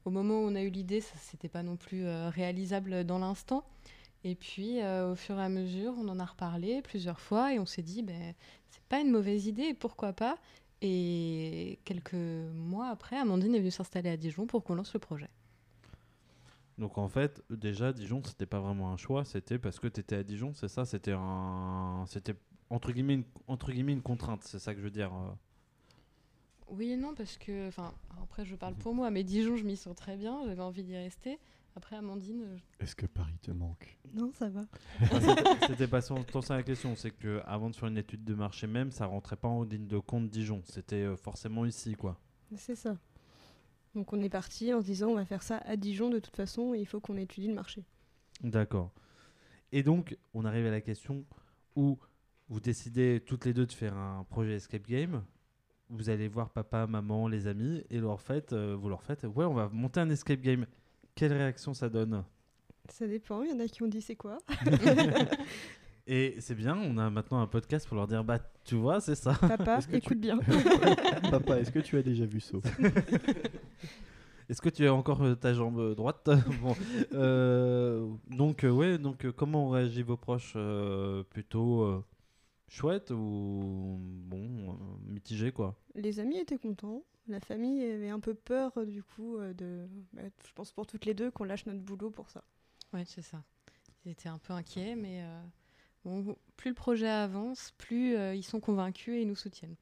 au moment où on a eu l'idée, ça c'était pas non plus euh, réalisable dans l'instant. Et puis, euh, au fur et à mesure, on en a reparlé plusieurs fois et on s'est dit, ben, c'est pas une mauvaise idée, pourquoi pas Et quelques mois après, Amandine est venue s'installer à Dijon pour qu'on lance le projet. Donc en fait, déjà, Dijon, c'était pas vraiment un choix, c'était parce que tu étais à Dijon, c'est ça C'était un. C'était entre guillemets, une, entre guillemets une contrainte, c'est ça que je veux dire. euh. Oui et non, parce que, enfin, après je parle pour moi, mais Dijon, je m'y sens très bien, j'avais envie d'y rester. Après, Amandine, euh, Est-ce que Paris te manque? Non, ça va. C'était- pas tant tant ça la question, c'est que avant de faire une étude de marché même, ça rentrait pas en ligne de compte Dijon, c'était euh, forcément ici quoi. C'est ça. Donc on est parti en se disant on va faire ça à Dijon de toute façon et il faut qu'on étudie le marché. D'accord. Et donc, on arrive à la question où vous décidez toutes les deux de faire un projet escape game. Vous allez voir papa, maman, les amis, et leur faites, euh, vous leur faites, ouais, on va monter un escape game. Quelle réaction ça donne? Ça dépend, il y en a qui ont dit c'est quoi? Et c'est bien, on a maintenant un podcast pour leur dire, bah, tu vois, c'est ça. Papa, écoute bien. Papa, est-ce que tu as déjà vu ça Est-ce que tu as encore euh, ta jambe droite? Bon, euh, donc euh, ouais, donc euh, comment ont réagi vos proches euh, Plutôt euh, chouette ou bon euh, mitigé quoi? Les amis étaient contents. La famille avait un peu peur du coup euh, de, bah, je pense pour toutes les deux qu'on lâche notre boulot pour ça. ouais, c'est ça. Ils étaient un peu inquiets, mais bon, plus le projet avance, plus euh, ils sont convaincus et ils nous soutiennent.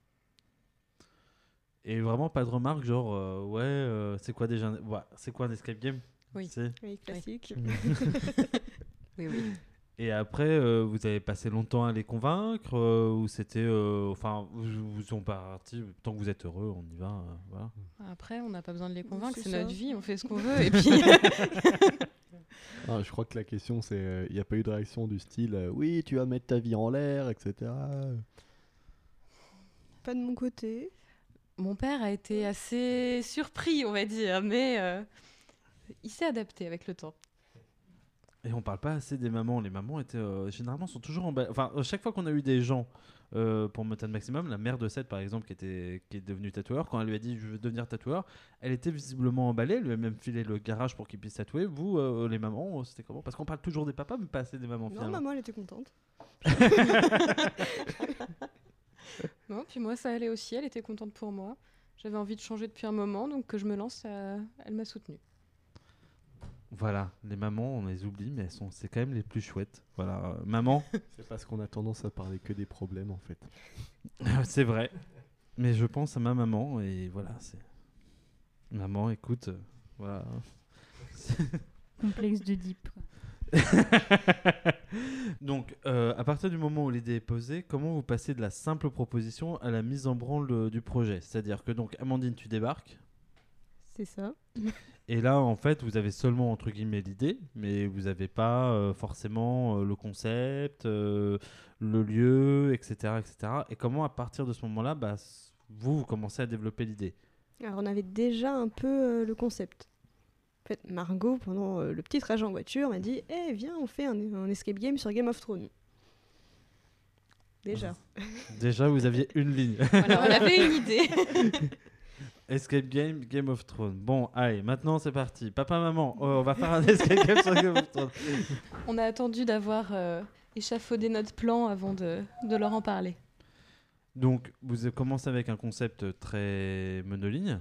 Et vraiment pas de remarques genre euh, ouais euh, c'est quoi déjà un- ouais, c'est quoi un escape game Oui. Oui, classique. Oui, oui. Et après euh, vous avez passé longtemps à les convaincre euh, ou c'était euh, enfin vous, vous sont partis tant que vous êtes heureux on y va euh, voilà. Après, on n'a pas besoin de les convaincre, c'est notre vie, on fait ce qu'on veut. Et puis, Ah, Je crois que la question c'est euh, il n'y a pas eu de réaction du style euh, Oui, tu vas mettre ta vie en l'air, etc. Pas de mon côté. mon père a été assez surpris, on va dire, mais euh, il s'est adapté avec le temps. Et on parle pas assez des mamans. Les mamans étaient euh, généralement sont toujours en Enfin, euh, chaque fois qu'on a eu des gens euh, pour Mountain Maximum, la mère de Seth par exemple, qui était qui est devenue tatoueur, quand elle lui a dit je veux devenir tatoueur, elle était visiblement emballée. Elle lui a même filé le garage pour qu'il puisse tatouer. Vous, euh, les mamans, euh, c'était comment? Parce qu'on parle toujours des papas, mais pas assez des mamans. Non, finalement. maman elle était contente. Non, puis moi, ça allait aussi, elle était contente pour moi. J'avais envie de changer depuis un moment, donc que je me lance, euh, elle m'a soutenue. Voilà, les mamans, on les oublie, mais elles sont, c'est quand même les plus chouettes. Voilà, euh, maman, C'est parce qu'on a tendance à parler que des problèmes en fait. c'est vrai. Mais je pense à ma maman et voilà, c'est. Maman, écoute, euh, voilà. Complexe de deep. Donc, euh, à partir du moment où l'idée est posée, comment vous passez de la simple proposition à la mise en branle du projet? C'est-à-dire que donc, Amandine, tu débarques, C'est ça. Et là, en fait, vous avez seulement entre guillemets l'idée, mais vous n'avez pas euh, forcément euh, le concept, euh, le lieu, etc., etc. Et comment, à partir de ce moment-là, bah, vous, vous commencez à développer l'idée? Alors on avait déjà un peu le concept. En fait, Margot, pendant le petit trajet en voiture, m'a dit Eh, viens, on fait un, un escape game sur Game of Thrones. Déjà. Déjà, vous aviez une ligne. Voilà, on avait une idée. Escape Game, Game of Thrones. Bon, allez, maintenant c'est parti. Papa, maman, oh, on va faire un escape game sur Game of Thrones. On a attendu d'avoir euh, échafaudé notre plan avant de, de leur en parler. Donc, vous avez commencé avec un concept très monoligne.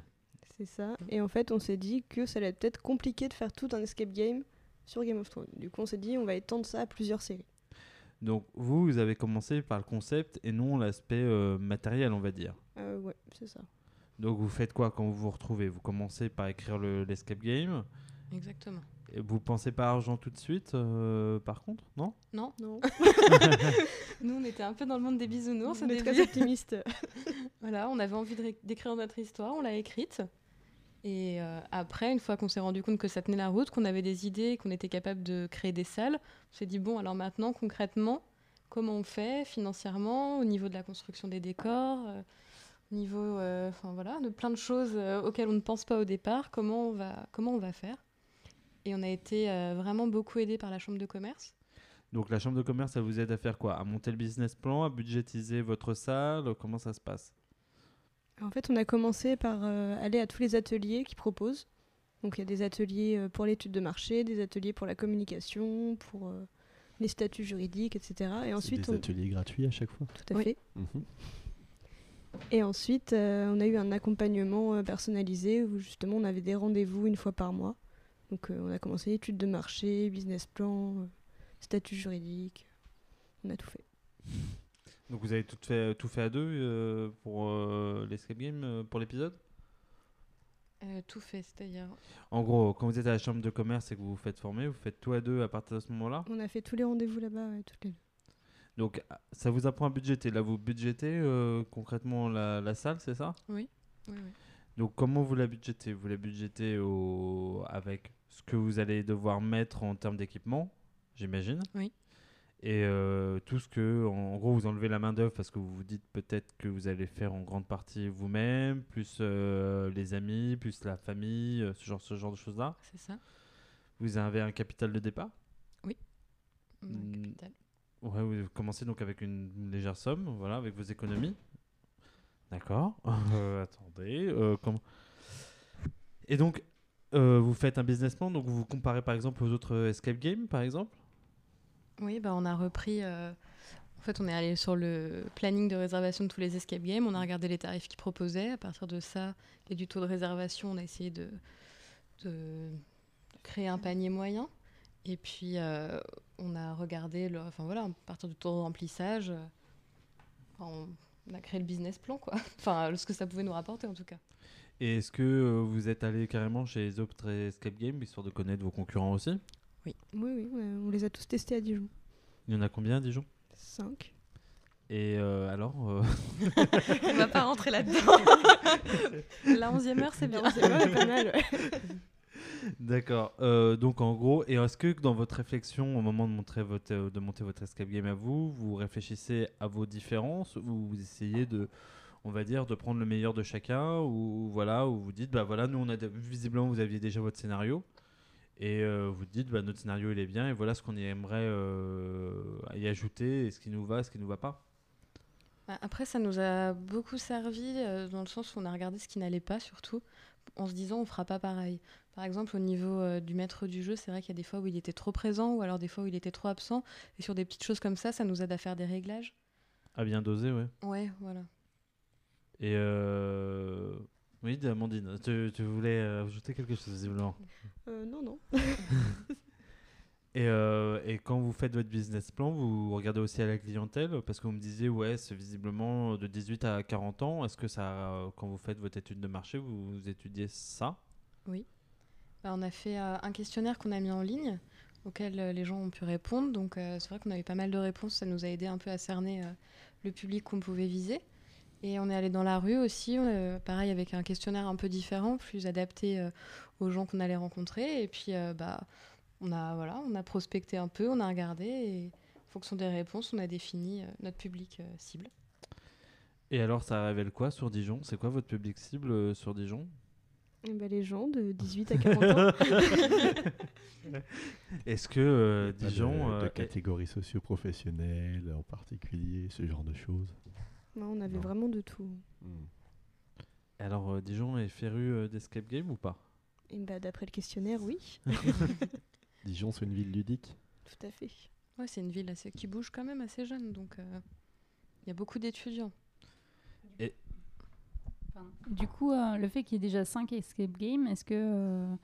C'est ça. Et en fait, on s'est dit que ça allait être peut-être compliqué de faire tout un escape game sur Game of Thrones. Du coup, on s'est dit on va étendre ça à plusieurs séries. Donc, vous, vous avez commencé par le concept et non l'aspect euh, matériel, on va dire. Euh, ouais, c'est ça. Donc, vous faites quoi quand vous vous retrouvez? Vous commencez par écrire le- l'escape game? Exactement. Et vous pensez pas argent tout de suite, euh, par contre? Non? Non, Non, nous on était un peu dans le monde des bisounours on est très début. optimiste. Voilà, on avait envie de ré- d'écrire notre histoire, on l'a écrite. Et euh, après, une fois qu'on s'est rendu compte que ça tenait la route, qu'on avait des idées, qu'on était capable de créer des salles, on s'est dit bon, alors maintenant, concrètement, comment on fait financièrement, au niveau de la construction des décors, euh, niveau, euh, enfin voilà, de plein de choses euh, auxquelles on ne pense pas au départ, comment on va, comment on va faire. Et on a été euh, vraiment beaucoup aidé par la chambre de commerce. Donc, la chambre de commerce, ça vous aide à faire quoi? À monter le business plan, à budgétiser votre salle? Comment ça se passe? En fait, on a commencé par euh, aller à tous les ateliers qu'ils proposent. Donc, il y a des ateliers euh, pour l'étude de marché, des ateliers pour la communication, pour euh, les statuts juridiques, etc. Et ensuite, des on... ateliers gratuits à chaque fois? tout à Oui. fait. Mhm. Et ensuite, euh, on a eu un accompagnement euh, personnalisé où justement on avait des rendez-vous une fois par mois. Donc, euh, on a commencé études de marché, business plan, euh, statut juridique. On a tout fait. Donc, vous avez tout fait, tout fait à deux euh, pour euh, l'escape game, euh, pour l'épisode? Euh, tout fait, c'est-à-dire En gros, quand vous êtes à la chambre de commerce et que vous vous faites former, vous faites tout à deux à partir de ce moment-là? On a fait tous les rendez-vous là-bas, ouais, toutes les deux. Donc, ah, ça vous apprend à budgéter. Là, vous budgétez euh, concrètement la, la salle, c'est ça? Oui, oui. Donc, comment vous la budgétez? Vous la budgétez au... avec ce que vous allez devoir mettre en termes d'équipement, j'imagine? Oui. Et euh, tout ce que, en gros, vous enlevez la main-d'œuvre parce que vous vous dites peut-être que vous allez faire en grande partie vous-même, plus euh, les amis, plus la famille, ce genre, ce genre de choses-là? c'est ça. Vous avez un capital de départ? Le Hmm. capital. Ouais, vous commencez donc avec une légère somme, voilà, avec vos économies. D'accord. Euh, attendez. euh, comment... Et donc, euh, vous faites un business plan, donc vous comparez par exemple aux autres escape games, par exemple? Oui, bah, on a repris. En fait, on est allé sur le planning de réservation de tous les escape games. On a regardé les tarifs qu'ils proposaient. À partir de ça et du taux de réservation, on a essayé de créer un panier moyen. Et puis, euh, on a regardé, le... enfin voilà, à partir du taux de remplissage, euh, on on a créé le business plan, quoi. Enfin, ce que ça pouvait nous rapporter, en tout cas. Et est-ce que euh, vous êtes allé carrément chez les autres escape games, histoire de connaître vos concurrents aussi? Oui, oui, ouais, on les a tous testés à Dijon. Il y en a combien à Dijon? 5. Et euh, alors euh, on va pas rentrer là-dedans. La onzième heure, c'est bien. C'est pas mal. D'accord. Euh, donc en gros, et est-ce que dans votre réflexion au moment de, montrer votre, euh, de monter votre escape game à vous, vous réfléchissez à vos différences ou vous essayez de, on va dire, de prendre le meilleur de chacun ou voilà, ou vous dites bah voilà, nous on a visiblement vous aviez déjà votre scénario et euh, vous dites bah notre scénario il est bien et voilà ce qu'on aimerait y ajouter et ce qui nous va, ce qui nous va pas. Bah, Après, ça nous a beaucoup servi dans le sens où on a regardé ce qui n'allait pas, surtout en se disant on fera pas pareil. Par exemple, au niveau euh, du maître du jeu, c'est vrai qu'il y a des fois où il était trop présent ou alors des fois où il était trop absent. Et sur des petites choses comme ça, ça nous aide à faire des réglages. À bien doser, ouais. Ouais, voilà. Et euh... oui, Amandine, tu, tu voulais euh, ajouter quelque chose visiblement. Euh, non, non. Et, euh, et quand vous faites votre business plan, vous regardez aussi à la clientèle Parce que vous me disiez, ouais, c'est visiblement de 18 à 40 ans. Est-ce que ça, quand vous faites votre étude de marché, vous, étudiez ça? Bah, on a fait euh, un questionnaire qu'on a mis en ligne auquel euh, les gens ont pu répondre. Donc euh, c'est vrai qu'on a eu pas mal de réponses. Ça nous a aidé un peu à cerner le public qu'on pouvait viser. Et on est allé dans la rue aussi, pareil avec un questionnaire un peu différent, plus adapté aux gens qu'on allait rencontrer. Et puis bah, on, a, voilà, on a prospecté un peu, on a regardé et en fonction des réponses, on a défini notre public cible. Et alors, ça révèle quoi sur Dijon? C'est quoi votre public cible sur Dijon? Ben, les gens de 18 à 40 ans. Est-ce que euh, Pas de- Dijon. de, euh, catégories socio-professionnelles en particulier, ce genre de choses? Non, on avait Non. vraiment de tout. Hmm. Alors, euh, Dijon est féru euh, d'escape game ou pas? Bah, d'après le questionnaire, oui, Dijon, c'est une ville ludique? tout à fait. Ouais, c'est une ville assez, qui bouge quand même assez jeune, donc euh, il y a beaucoup d'étudiants. Du coup, euh, le fait qu'il y ait déjà 5 escape games, est-ce que, euh,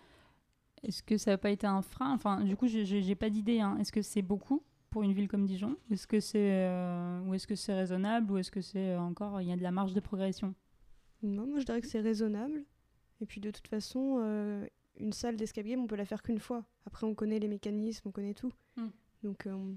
est-ce que ça n'a pas été un frein? Enfin, du coup, j'ai- pas d'idée. hein. Est-ce que c'est beaucoup pour une ville comme Dijon? Est-ce que c'est euh, ou est-ce que c'est raisonnable? Ou est-ce que c'est encore il y a de la marge de progression? Non, moi je dirais que c'est raisonnable. Et puis de toute façon, euh, une salle d'escape game, on peut la faire qu'une fois. Après, on connaît les mécanismes, on connaît tout. Hmm. Donc, euh, on-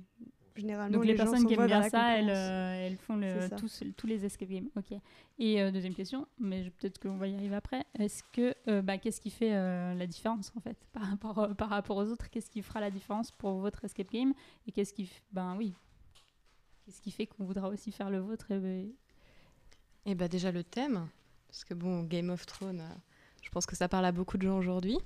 généralement, Donc les, personnes qui aiment bien ça, elles, euh, elles font le- C'est ça. tous, tous les escape games. Ok. Et euh, deuxième question, mais peut-être qu'on va y arriver après. Est-ce que euh, bah, qu'est-ce qui fait euh, la différence en fait par rapport euh, par rapport aux autres? Qu'est-ce qui fera la différence pour votre escape game? Et qu'est-ce qui ben oui Qu'est-ce qui fait qu'on voudra aussi faire le vôtre et- Et bah déjà le thème, parce que bon, Game of Thrones, euh, je pense que ça parle à beaucoup de gens aujourd'hui.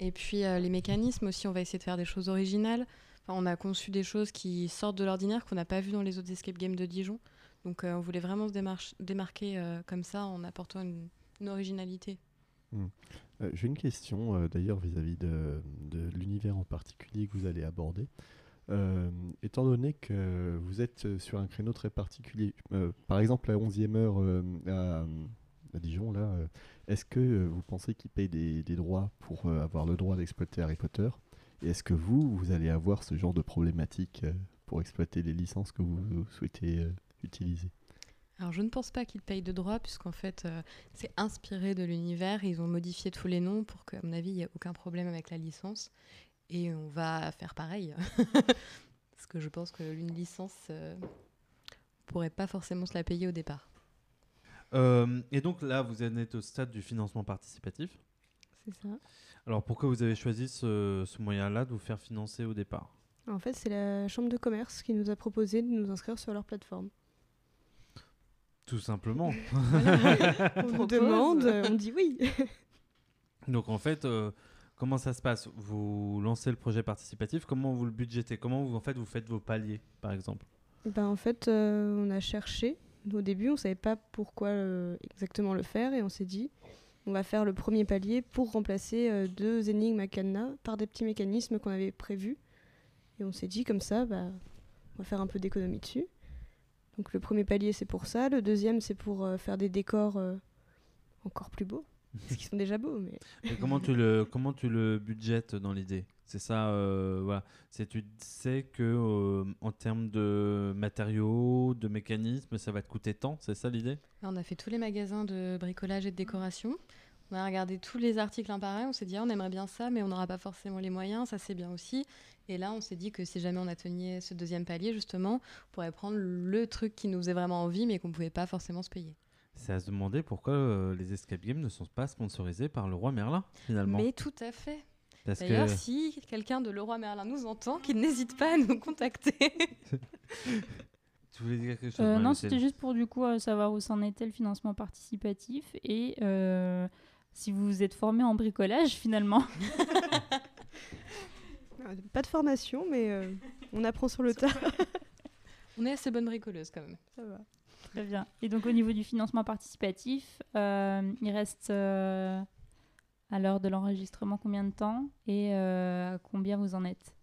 Et puis euh, les mécanismes aussi, on va essayer de faire des choses originales. On a conçu des choses qui sortent de l'ordinaire qu'on n'a pas vu dans les autres escape games de Dijon. Donc euh, on voulait vraiment se démarquer euh, comme ça en apportant une, originalité. Euh, J'ai une question d'ailleurs vis-à-vis de, l'univers en particulier que vous allez aborder. Étant donné que vous êtes sur un créneau très particulier, par exemple la 11e heure à, à Dijon, là, est-ce que vous pensez qu'ils payent des, des droits pour avoir le droit d'exploiter Harry Potter? Et est-ce que vous, vous allez avoir ce genre de problématique euh, pour exploiter les licences que vous, souhaitez euh, utiliser? Alors je ne pense pas qu'ils payent de droits, puisqu'en fait euh, c'est inspiré de l'univers. Ils ont modifié tous les noms pour qu'à mon avis il n'y ait aucun problème avec la licence. Et on va faire pareil. Parce que je pense qu'une licence, euh, on pourrait pas forcément se la payer au départ. Euh, Et donc là, vous en êtes au stade du financement participatif. C'est ça. Alors pourquoi vous avez choisi ce, ce moyen-là de vous faire financer au départ En fait, c'est la chambre de commerce qui nous a proposé de nous inscrire sur leur plateforme. Tout simplement. On demande, on dit oui. Donc en fait, euh, comment ça se passe? Vous lancez le projet participatif, comment vous le budgétez? Comment vous, en fait, vous faites vos paliers, par exemple? Ben, en fait, euh, on a cherché. Au début, on savait pas pourquoi euh, exactement le faire et on s'est dit, on va faire le premier palier pour remplacer euh, deux énigmes à cadenas par des petits mécanismes qu'on avait prévus. Et on s'est dit comme ça, bah, on va faire un peu d'économie dessus. Donc le premier palier, c'est pour ça. Le deuxième, c'est pour euh, faire des décors euh, encore plus beaux. Parce qu'ils sont déjà beaux, mais comment tu le comment tu le dans l'idée? C'est ça, euh, voilà. C'est tu sais que euh, en termes de matériaux, de mécanismes, ça va te coûter tant. C'est ça l'idée? On a fait tous les magasins de bricolage et de décoration. On a regardé tous les articles un par un. On s'est dit, ah, on aimerait bien ça, mais on n'aura pas forcément les moyens. Ça, c'est bien aussi. Et là, on s'est dit que si jamais on atteignait ce deuxième palier, justement, on pourrait prendre le truc qui nous faisait vraiment envie, mais qu'on ne pouvait pas forcément se payer. C'est à se demander pourquoi euh, les escape games ne sont pas sponsorisés par le roi Merlin finalement. Mais tout à fait. Parce D'ailleurs, que si quelqu'un de Leroy Merlin nous entend, qu'il n'hésite pas à nous contacter. tu voulais dire quelque chose Euh, non, c'était juste pour du coup euh, savoir où s'en était le financement participatif et euh, si vous vous êtes formé en bricolage finalement. pas de formation, mais euh, on apprend sur le tas. on est assez bonne bricoleuse quand même. Ça va. Très bien. Et donc au niveau du financement participatif, euh, il reste euh, à l'heure de l'enregistrement combien de temps et euh, à combien vous en êtes?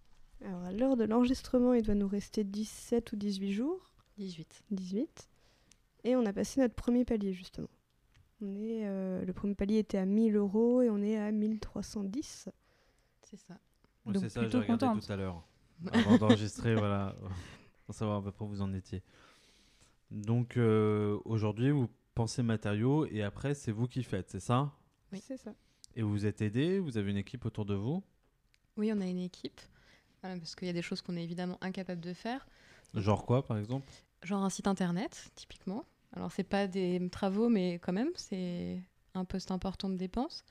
Alors à l'heure de l'enregistrement, il doit nous rester 17 ou 18 jours. 18. 18. Et on a passé notre premier palier, justement. On est, euh, le premier palier était à 1000 euros et on est à 1310. C'est ça. Donc c'est ça, j'ai regardé contente. tout à l'heure. Avant d'enregistrer, voilà. Pour savoir à peu près où vous en étiez. Donc euh, aujourd'hui, vous pensez matériaux et après, c'est vous qui faites, c'est ça? Oui. C'est ça. Et vous êtes aidé Vous avez une équipe autour de vous Oui, on a une équipe, voilà, parce qu'il y a des choses qu'on est évidemment incapable de faire. Genre quoi, par exemple? Genre un site internet, typiquement. Alors, c'est pas des travaux, mais quand même, c'est un poste important de dépenses.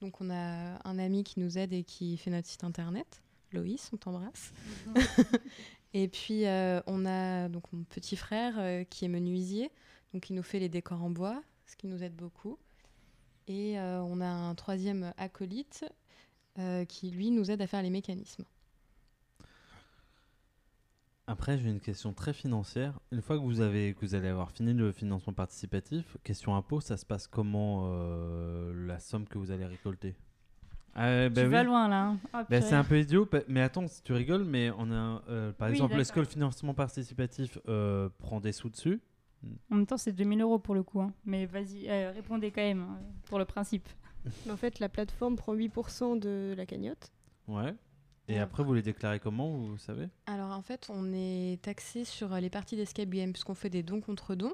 Donc, on a un ami qui nous aide et qui fait notre site internet. Loïs, on t'embrasse. et puis, euh, on a donc mon petit frère euh, qui est menuisier. Donc, il nous fait les décors en bois, ce qui nous aide beaucoup. Et euh, on a un troisième acolyte euh, qui, lui, nous aide à faire les mécanismes. Après, j'ai une question très financière. Une fois que vous, avez, que vous allez avoir fini le financement participatif, question impôt, ça se passe comment euh, la somme que vous allez récolter? Ah, bah tu oui. vas loin là. hein. Bah, purée. c'est un peu idiot, mais attends, si tu rigoles, mais on a, euh, par Oui, exemple, est-ce que le financement participatif euh, prend des sous dessus? En même temps, c'est 2000 euros pour le coup. hein. Mais vas-y, euh, répondez quand même hein, pour le principe. En fait, la plateforme prend 8% de la cagnotte. Ouais. Et Ouais. après, vous les déclarez comment, vous savez? Alors en fait, on est taxé sur euh, les parties d'Escape Game puisqu'on fait des dons contre dons.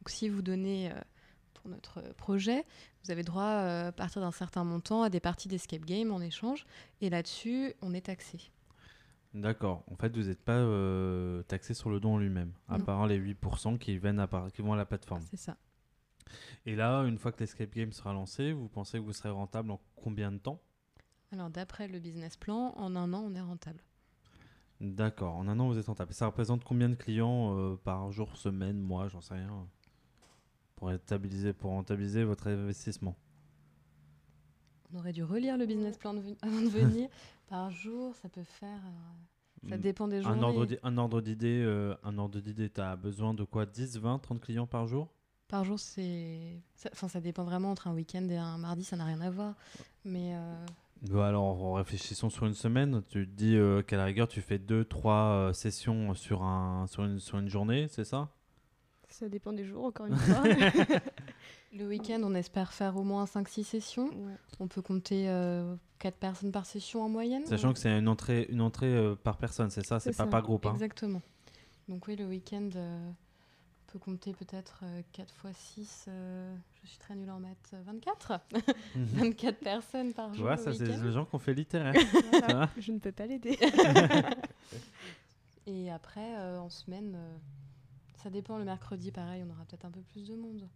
Donc si vous donnez euh, pour notre projet, vous avez droit euh, à partir d'un certain montant à des parties d'Escape Game en échange. Et là-dessus, on est taxé. D'accord. En fait, vous n'êtes pas euh, taxé sur le don en lui-même, à Non. part les 8% qui, viennent à part- qui vont à la plateforme. C'est ça. Et là, une fois que l'Escape Game sera lancé, vous pensez que vous serez rentable en combien de temps? Alors d'après le business plan, en un an, on est rentable. D'accord. En un an, vous êtes rentable. Ça représente combien de clients euh, par jour, semaine, mois, j'en sais rien, pour rentabiliser, pour rentabiliser votre investissement? On aurait dû relire le business plan de avant de venir. Par jour, ça peut faire... euh, ça Mm. dépend des d'i- un ordre d'idée, euh, un ordre d'idée, tu as besoin de quoi? 10, 20, 30 clients par jour? Par jour, c'est... ça- Enfin, ça dépend vraiment entre un week-end et un mardi, ça n'a rien à voir. Mais... euh, Bah alors, en réfléchissons sur une semaine. Tu te dis euh, qu'à la rigueur, tu fais 2-3 sessions sur, un, sur, une, sur une journée, c'est ça? Ça dépend des jours, encore une fois. Le week-end, on espère faire au moins 5-6 sessions. Ouais. On peut compter 4 personnes par session en moyenne. Sachant que c'est une entrée, une entrée euh, par personne, c'est ça C'est C'est pas ça, par groupe. hein Exactement. Donc oui, le week-end, euh, on peut compter peut-être 4 fois 6, je suis très nulle en maths, euh, 24 Mhm. 24 personnes par jour vois, le ça, c'est les gens qui ont fait littéraire. Voilà, je ne peux pas l'aider. Et après, euh, en semaine, euh, ça dépend. Le mercredi, pareil, on aura peut-être un peu plus de monde.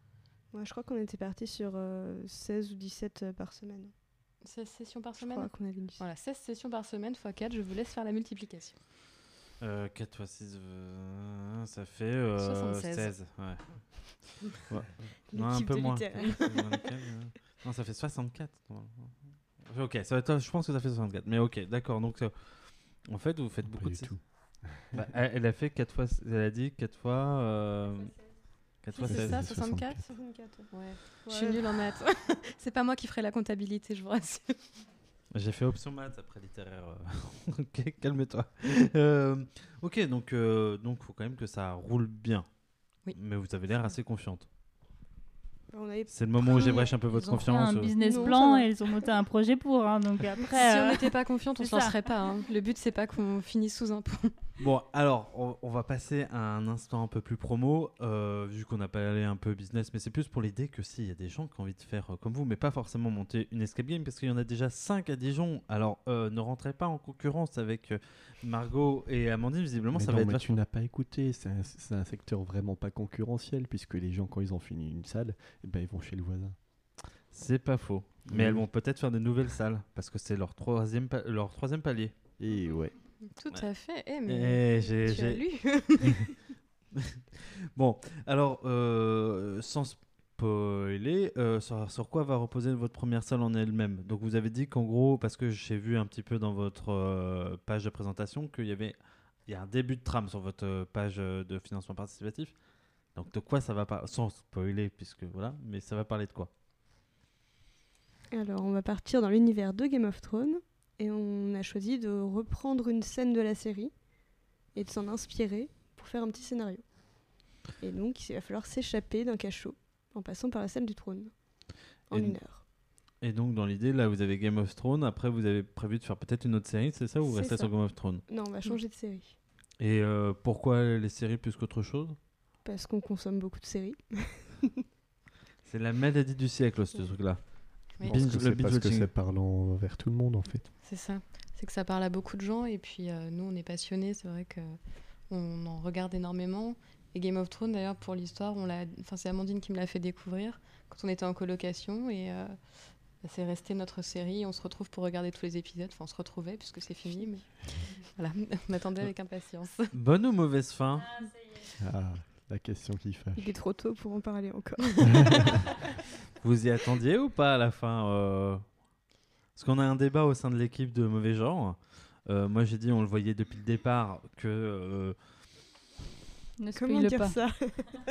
Moi, je crois qu'on était parti sur euh, 16 ou 17 euh, par semaine. 16 sessions par Je semaine crois qu'on avait dit. Voilà, 16 sessions par semaine x 4, je vous laisse faire la multiplication. Euh, 4 fois 6, ça fait euh, 76. 16. Ouais. Ouais. Non, un peu moins. euh, non, ça fait 64. Ok, ça je pense que ça fait 64. Mais ok, d'accord. Donc, euh, en fait, vous faites beaucoup Pas de. du tout. Bah, elle, a fait 4 fois. Elle a dit 4 fois. Euh, 4 fois Si, c'est 16. ça, 64. 64 64. Ouais. Je suis nulle en maths. c'est pas moi qui ferai la comptabilité, je vous rassure. J'ai fait option maths après littéraire. euh. ok, calme-toi. Euh, ok, donc euh, donc faut quand même que ça roule bien. Oui. Mais vous avez l'air assez confiante. C'est le moment où j'ébrèche un peu Ils votre ont fait confiance. un euh. business Non, plan et ils ont monté un projet pour. hein, donc après, si on n'était pas confiante, on c'est se lancerait pas. hein. Le but, c'est pas qu'on finisse sous un pont. Bon, alors, on, on va passer à un instant un peu plus promo, euh, vu qu'on a parlé un peu business, mais c'est plus pour l'idée que s'il y a des gens qui ont envie de faire euh, comme vous, mais pas forcément monter une escape game, parce qu'il y en a déjà 5 à Dijon. Alors, euh, ne rentrez pas en concurrence avec Margot et Amandine, visiblement, Mais ça non, va être mais tu n'as pas écouté. C'est un, secteur vraiment pas concurrentiel, puisque les gens, quand ils ont fini une salle, eh ben, ils vont chez le voisin. C'est pas faux. Mais Oui. elles vont peut-être faire de nouvelles salles, parce que c'est leur troisième, leur troisième palier. Et ouais. Tout Ouais. à fait. Eh, mais Eh, j'ai- tu as lu Bon, alors, euh, sans spoiler, euh, sur, sur quoi va reposer votre première salle en elle-même? Donc, vous avez dit qu'en gros, parce que j'ai vu un petit peu dans votre euh, page de présentation qu'il y avait il y a un début de trame sur votre page de financement participatif. Donc, de quoi ça va pas Sans spoiler, puisque voilà, mais ça va parler de quoi? Alors, on va partir dans l'univers de Game of Thrones et on a choisi de reprendre une scène de la série et de s'en inspirer pour faire un petit scénario. Et donc, il va falloir s'échapper d'un cachot en passant par la salle du trône en Et- une heure. Et donc, dans l'idée, là, vous avez Game of Thrones. Après, vous avez prévu de faire peut-être une autre série, c'est ça Ou vous C'est restez ça. sur Game of Thrones? Non, on va changer de série Et euh, pourquoi les séries plus qu'autre chose? Parce qu'on consomme beaucoup de séries. C'est la maladie du siècle, ce truc-là. Oui. Je pense Binge- que le c'est parce que c'est parlant vers tout le monde en fait. C'est ça. C'est que ça parle à beaucoup de gens et puis euh, nous on est passionnés. C'est vrai que on en regarde énormément. Et Game of Thrones d'ailleurs pour l'histoire, on l'a. Enfin c'est Amandine qui me l'a fait découvrir quand on était en colocation et euh, bah, c'est resté notre série. On se retrouve pour regarder tous les épisodes. Enfin on se retrouvait puisque c'est fini. Mais voilà, on attendait avec impatience. Bonne ou mauvaise fin? Ah, la question qui fâche. Il est trop tôt pour en parler encore. Vous y attendiez ou pas à la fin euh Parce qu'on a un débat au sein de l'équipe de mauvais genre. Euh, moi j'ai dit on le voyait depuis le départ que euh, Ne Comment spoil dire pas. ça?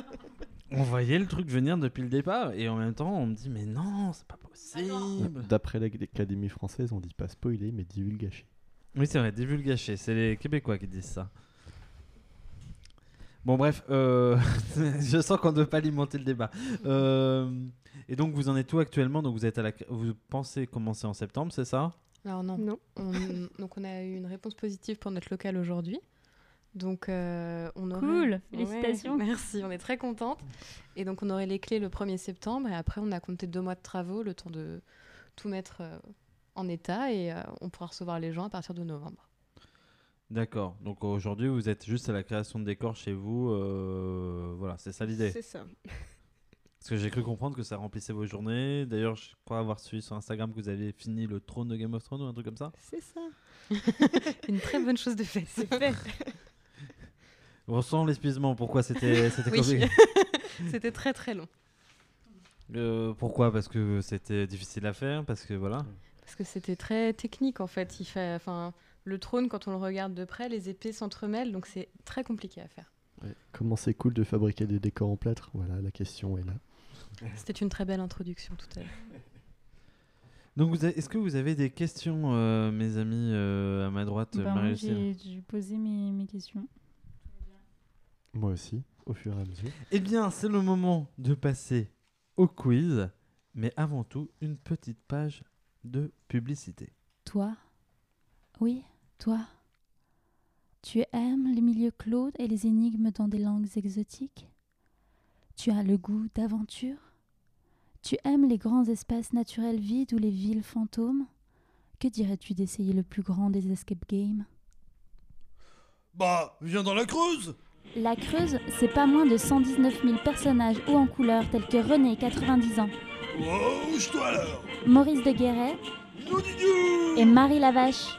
On voyait le truc venir depuis le départ et en même temps on me dit mais non c'est pas possible. D'après l'Académie française, on dit pas spoiler, mais divulgacher. Oui c'est vrai divulgaché c'est les Québécois qui disent ça. Bon bref euh, je sens qu'on ne veut pas alimenter le débat. Euh, et donc vous en êtes où actuellement? Donc vous êtes à la vous pensez commencer en septembre c'est ça? Alors non. Non. On, donc on a eu une réponse positive pour notre local aujourd'hui. Donc euh, on aurait... Cool, Ouais, félicitations. merci, on est très contente. Et donc on aurait les clés le 1er septembre et après on a compté deux mois de travaux, le temps de tout mettre en état et euh, on pourra recevoir les gens à partir de novembre. D'accord. Donc aujourd'hui, vous êtes juste à la création de décors chez vous. euh, voilà, c'est ça l'idée. C'est ça. Parce que j'ai cru comprendre que ça remplissait vos journées. D'ailleurs, je crois avoir suivi sur Instagram que vous avez fini le trône de Game of Thrones ou un truc comme ça. C'est ça. Une très bonne chose de fait. C'est fait. On sent l'espuisement. Pourquoi c'était c'était Oui. compliqué C'était très très long. Euh, Pourquoi? Parce que c'était difficile à faire. Parce que voilà. Parce que c'était très technique en fait. Il fait, enfin, le trône, quand on le regarde de près, les épées s'entremêlent, donc c'est très compliqué à faire. Comment c'est cool de fabriquer des décors en plâtre? Voilà, la question est là. C'était une très belle introduction tout à l'heure. Donc, est-ce que vous avez des questions, euh, mes amis, euh, à ma droite, Bah, Marie-Lucille? j'ai j'ai posé mes, mes questions. Moi aussi, au fur et à mesure. Eh bien, c'est le moment de passer au quiz. Mais avant tout, une petite page de publicité. Toi Oui, toi. Tu aimes les milieux clos et les énigmes dans des langues exotiques? Tu as le goût d'aventure? Tu aimes les grands espaces naturels vides ou les villes fantômes? Que dirais-tu d'essayer le plus grand des escape games? Bah, viens dans la Creuse! La Creuse, c'est pas moins de 119 000 personnages hauts en couleur tels que René, 90 ans, Oh, bouge-toi alors? Maurice de Guéret et Marie Lavache.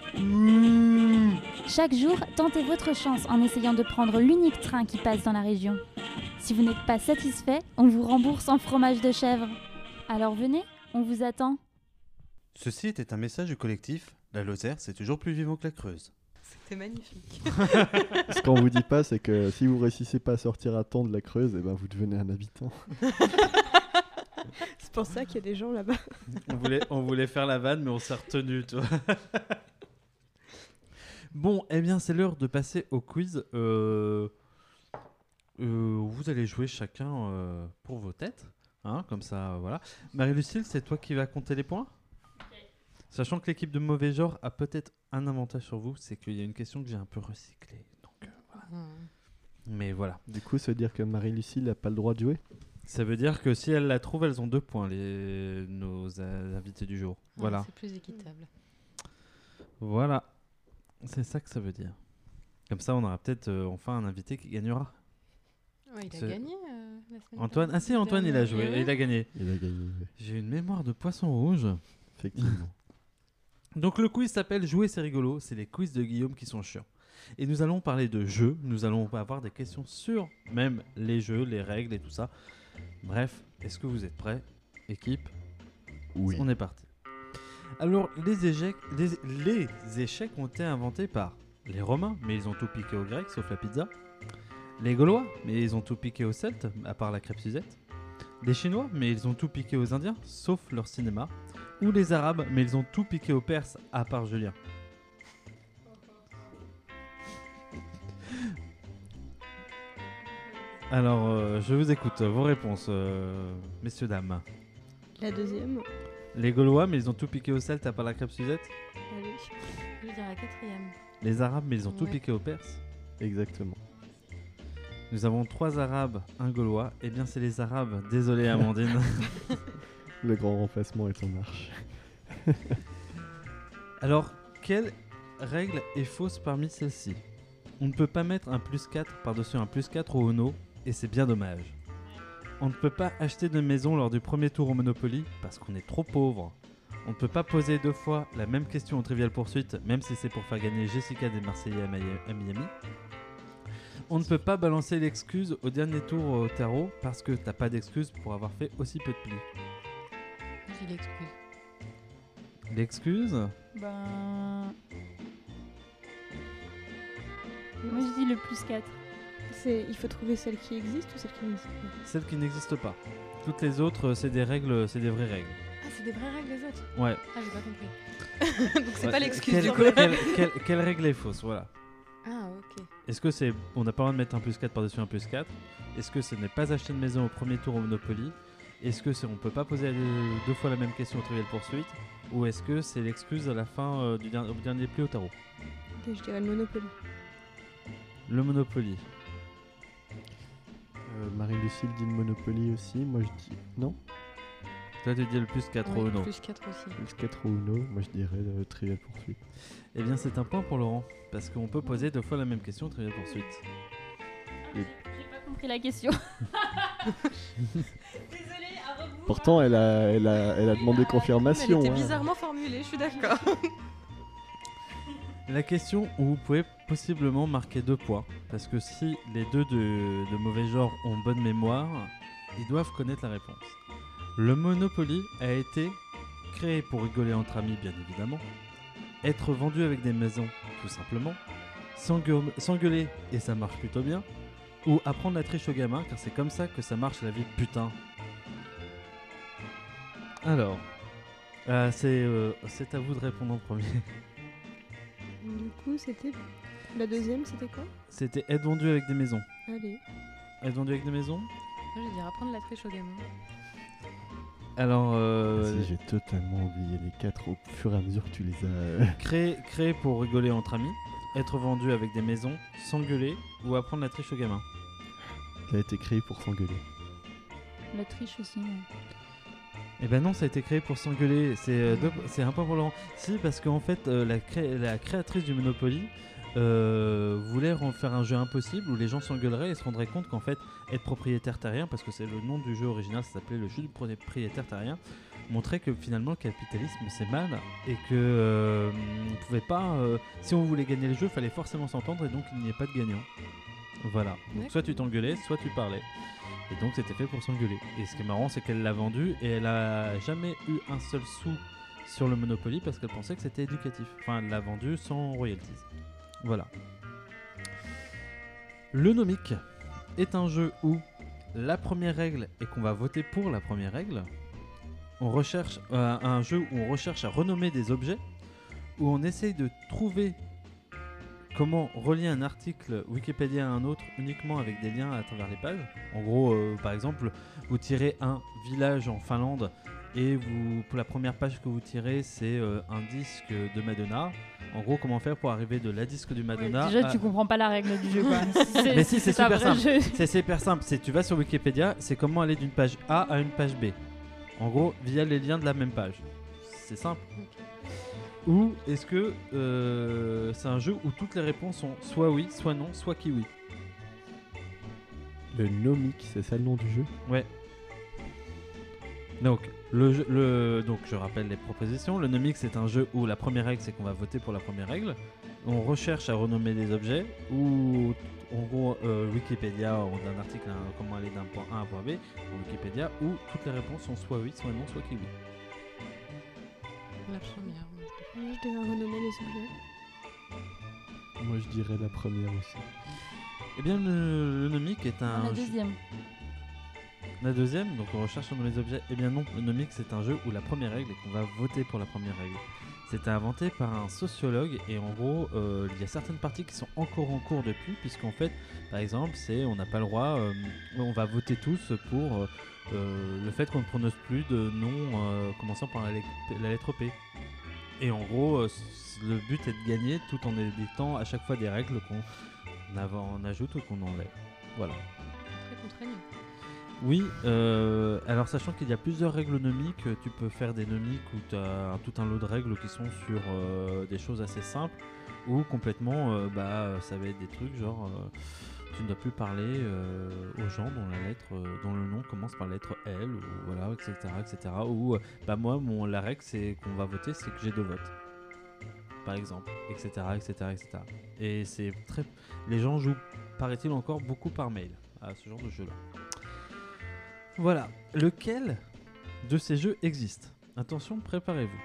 Chaque jour, tentez votre chance en essayant de prendre l'unique train qui passe dans la région. Si vous n'êtes pas satisfait, on vous rembourse en fromage de chèvre. Alors venez, on vous attend. Ceci était un message du collectif La Lozère, c'est toujours plus vivant que la Creuse. C'était magnifique. Ce qu'on vous dit pas, c'est que si vous réussissez pas à sortir à temps de la Creuse, eh ben vous devenez un habitant. C'est pour ça qu'il y a des gens là-bas. On voulait, on voulait faire la vanne, mais on s'est retenu, tu vois. bon, eh bien, c'est l'heure de passer au quiz. Euh, euh, vous allez jouer chacun euh, pour vos têtes. Hein, comme ça, voilà. Marie-Lucille, c'est toi qui vas compter les points? Sachant que l'équipe de mauvais genre a peut-être un avantage sur vous, c'est qu'il y a une question que j'ai un peu recyclée. Donc, euh, voilà. Hmm. Mais voilà. Du coup, ça veut dire que Marie-Lucie n'a pas le droit de jouer? Ça veut dire que si elles la trouvent, elles ont deux points, les... nos euh, invités du jour. Ouais, Voilà. C'est plus équitable. Voilà. C'est ça que ça veut dire. Comme ça, on aura peut-être euh, enfin un invité qui gagnera. Ouais, il a gagné euh, la semaine Antoine, ah si. Antoine, il a joué, ouais. il a gagné. Il a gagné. J'ai une mémoire de poisson rouge. effectivement. Donc le quiz s'appelle Jouer c'est rigolo, c'est les quiz de Guillaume qui sont chiants. Et nous allons parler de jeux, nous allons avoir des questions sur même les jeux, les règles et tout ça. Bref, est-ce que vous êtes prêts Équipe, oui. on est parti. Alors les échecs, les, les échecs ont été inventés par les Romains, mais ils ont tout piqué aux Grecs sauf la pizza. Les Gaulois, mais ils ont tout piqué aux Celtes, à part la crêpe Suzette. Les Chinois, mais ils ont tout piqué aux Indiens, sauf leur cinéma. Ou les Arabes, mais ils ont tout piqué aux Perses, à part Julien. Alors, euh, je vous écoute, vos réponses, euh, messieurs, dames. La deuxième. Les Gaulois, mais ils ont tout piqué aux Celtes, à part la crêpe Suzette. Allez. Je veux dire la quatrième. Les Arabes, mais ils ont tout Ouais. piqué aux Perses. Exactement. Nous avons trois Arabes, un Gaulois. Eh bien, c'est les Arabes. Désolé, Amandine. Le grand remplacement est en marche. Alors, quelle règle est fausse parmi celles-ci? On ne peut pas mettre un plus 4 par-dessus un plus 4 au Uno, et c'est bien dommage. On ne peut pas acheter de maison lors du premier tour au Monopoly parce qu'on est trop pauvre. On ne peut pas poser deux fois la même question au Trivial Poursuite, même si c'est pour faire gagner Jessica des Marseillais à Miami. On ne peut pas balancer l'excuse au dernier tour au tarot parce que t'as pas d'excuse pour avoir fait aussi peu de plis. J'ai l'excuse? Ben. L'excuse Moi je dis le plus 4. C'est, il faut trouver celle qui existe ou celle qui n'existe pas. Celle qui n'existe pas. Toutes les autres, euh, c'est des règles, c'est des vraies règles. Ah, c'est des vraies règles les autres Ouais. Ah, j'ai pas compris. Donc c'est Ouais, pas l'excuse quelle, du coup. quelle- quelle- quelle règle est fausse Voilà. Ah, ok. Est-ce que c'est. On n'a pas le droit de mettre un plus 4 par-dessus un plus 4 Est-ce que ce n'est pas acheter une maison au premier tour au Monopoly? Est-ce que c'est on peut pas poser deux fois la même question au Trivial Poursuite Ou est-ce que c'est l'excuse à la fin euh, du der- au dernier pli au tarot? Ok, je dirais le Monopoly. Le Monopoly. Euh, Marie-Lucille dit le Monopoly aussi. Moi, je dis. Non Toi, tu dis le plus 4 Oui, au Uno. Plus 4 aussi. Plus 4 au Uno. Moi, je dirais le Trivial Poursuite. Eh bien, c'est un point pour Laurent. Parce qu'on peut poser deux fois la même question Trivial Poursuite. J'ai pas compris la question. Désolée, à rebours. Pourtant, elle a, elle a, elle a demandé elle confirmation. était hein. bizarrement formulée, je suis d'accord. La question où vous pouvez possiblement marquer deux points, parce que si les deux de, mauvais genre ont bonne mémoire, ils doivent connaître la réponse. Le Monopoly a été créé pour rigoler entre amis, bien évidemment, être vendu avec des maisons, tout simplement, s'engue- s'engueuler, et ça marche plutôt bien, ou apprendre la triche aux gamins, car c'est comme ça que ça marche la vie, putain. Alors, euh, c'est euh, c'est à vous de répondre en premier. Coup, c'était. La deuxième, c'était quoi? C'était être vendu avec des maisons. Allez. Être vendu avec des maisons? Moi, je vais dire apprendre la triche aux gamins. Alors, euh, Si, j'ai totalement oublié les quatre au fur et à mesure que tu les as. créer, créer pour rigoler entre amis, être vendu avec des maisons, s'engueuler ou apprendre la triche aux gamins. Ça a été créé pour s'engueuler. La triche aussi. ouais. Eh ben non, ça a été créé pour s'engueuler. C'est euh, c'est un point pour Laurent. Si, parce qu'en fait, euh, la, cré- la créatrice du Monopoly euh, voulait faire un jeu impossible où les gens s'engueuleraient et se rendraient compte qu'en fait, être propriétaire terrien, parce que c'est le nom du jeu original, ça s'appelait le jeu du propriétaire terrien, montrait que finalement le capitalisme c'est mal et que euh, on pouvait pas. si on voulait gagner le jeu, fallait forcément s'entendre et donc il n'y ait pas de gagnant. Voilà. Donc soit tu t'engueulais, soit tu parlais. Et donc c'était fait pour s'engueuler. Et ce qui est marrant, c'est qu'elle l'a vendu et elle a jamais eu un seul sou sur le Monopoly parce qu'elle pensait que c'était éducatif. Enfin, elle l'a vendu sans royalties. Voilà. Le Nomic est un jeu où la première règle est qu'on va voter pour la première règle. On recherche euh, un jeu où on recherche à renommer des objets, où on essaye de trouver comment relier un article Wikipédia à un autre uniquement avec des liens à travers les pages. En gros, euh, par exemple, vous tirez un village en Finlande et vous, pour la première page que vous tirez, c'est euh, un disque de Madonna. En gros, comment faire pour arriver de la disque du Madonna Déjà, à- tu comprends pas la règle du jeu. Quoi. Mais si, c'est super simple. C'est hyper simple. C'est tu vas sur Wikipédia, c'est comment aller d'une page A à une page B. En gros, via les liens de la même page. C'est simple. Ou est-ce que euh, c'est un jeu où toutes les réponses sont soit oui, soit non, soit kiwi Le Nomic, c'est ça le nom du jeu? Ouais. Donc, le, jeu- le, donc, je rappelle les propositions. Le Nomic, c'est un jeu où la première règle, c'est qu'on va voter pour la première règle. On recherche à renommer des objets. Ou, en gros, euh, Wikipédia, on a un article, hein, comment aller d'un point A à un point B. ou Wikipédia, où toutes les réponses sont soit oui, soit non, soit kiwi. La première. Moi, je dirais renommer les objets. Moi, je dirais la première aussi. Eh bien, le, le Nomic est un. La jeu- deuxième. La deuxième, donc on recherche dans les objets. Eh bien non, le Nomic c'est un jeu où la première règle est qu'on va voter pour la première règle. C'était inventé par un sociologue et en gros, euh, il y a certaines parties qui sont encore en cours depuis, puisqu'en fait, par exemple, c'est on n'a pas le droit, euh, on va voter tous pour euh, le fait qu'on ne prononce plus de nom euh, commençant par la lettre P. Et en gros, euh, le but est de gagner tout en évitant à chaque fois des règles qu'on on ajoute ou qu'on enlève. Voilà. Très contraignant. Oui, euh, alors sachant qu'il y a plusieurs règles nomiques, tu peux faire des nomiques où tu as tout un lot de règles qui sont sur euh, des choses assez simples ou complètement, euh, bah, ça va être des trucs genre tu ne dois plus parler euh, aux gens dont la lettre, euh, dont le nom commence par la lettre L ou voilà, etc., etc. Ou euh, bah moi, mon, la règle c'est qu'on va voter, c'est que j'ai deux votes, par exemple, etc., etc., etc. Et c'est très, les gens jouent, paraît-il encore beaucoup par mail à ce genre de jeu-là. Voilà. Lequel de ces jeux existe? Attention, préparez-vous.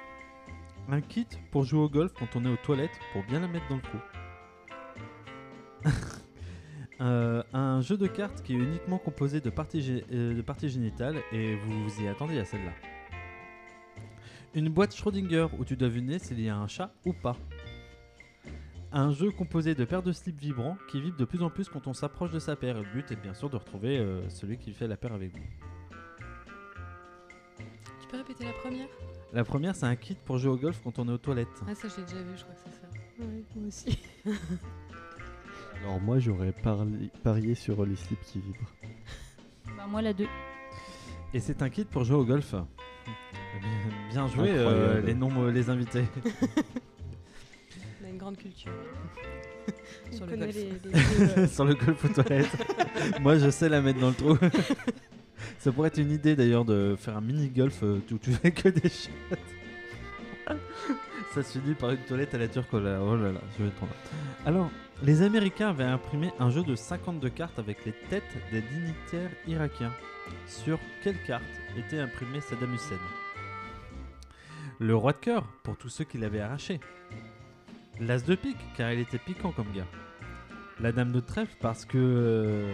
Un kit pour jouer au golf quand on est aux toilettes pour bien la mettre dans le trou. Euh, un jeu de cartes qui est uniquement composé de parties, gé- euh, de parties génitales et vous vous y attendez à celle-là. Une boîte Schrödinger où tu dois deviner s'il y a un chat ou pas. Un jeu composé de paires de slips vibrants qui vibrent de plus en plus quand on s'approche de sa paire. Le but est bien sûr de retrouver euh, celui qui fait la paire avec vous. Tu peux répéter la première? La première, c'est un kit pour jouer au golf quand on est aux toilettes. Ah, ça, je l'ai déjà vu, je crois que c'est ça. Ouais, moi aussi. Alors moi j'aurais parli- parié sur les slips qui vibrent. Bah, moi, la 2. Et c'est un kit pour jouer au golf. Bien, joué, euh, les, noms, les invités. On a une grande culture. On Sur le connaît golf. les, les jeux, euh, Sur le golf aux toilettes. Moi, je sais la mettre dans le trou. Ça pourrait être une idée d'ailleurs de faire un mini golf euh, où tu fais que des shots. Ça se finit par une toilette à la turque. Oh là, là là, je vais être trop mal. Alors, les Américains avaient imprimé un jeu de 52 cartes avec les têtes des dignitaires irakiens. Sur quelle carte était imprimé Saddam Hussein? Le roi de cœur, pour tous ceux qui l'avaient arraché. L'as de pique, car il était piquant comme gars. La dame de trèfle, parce que. euh,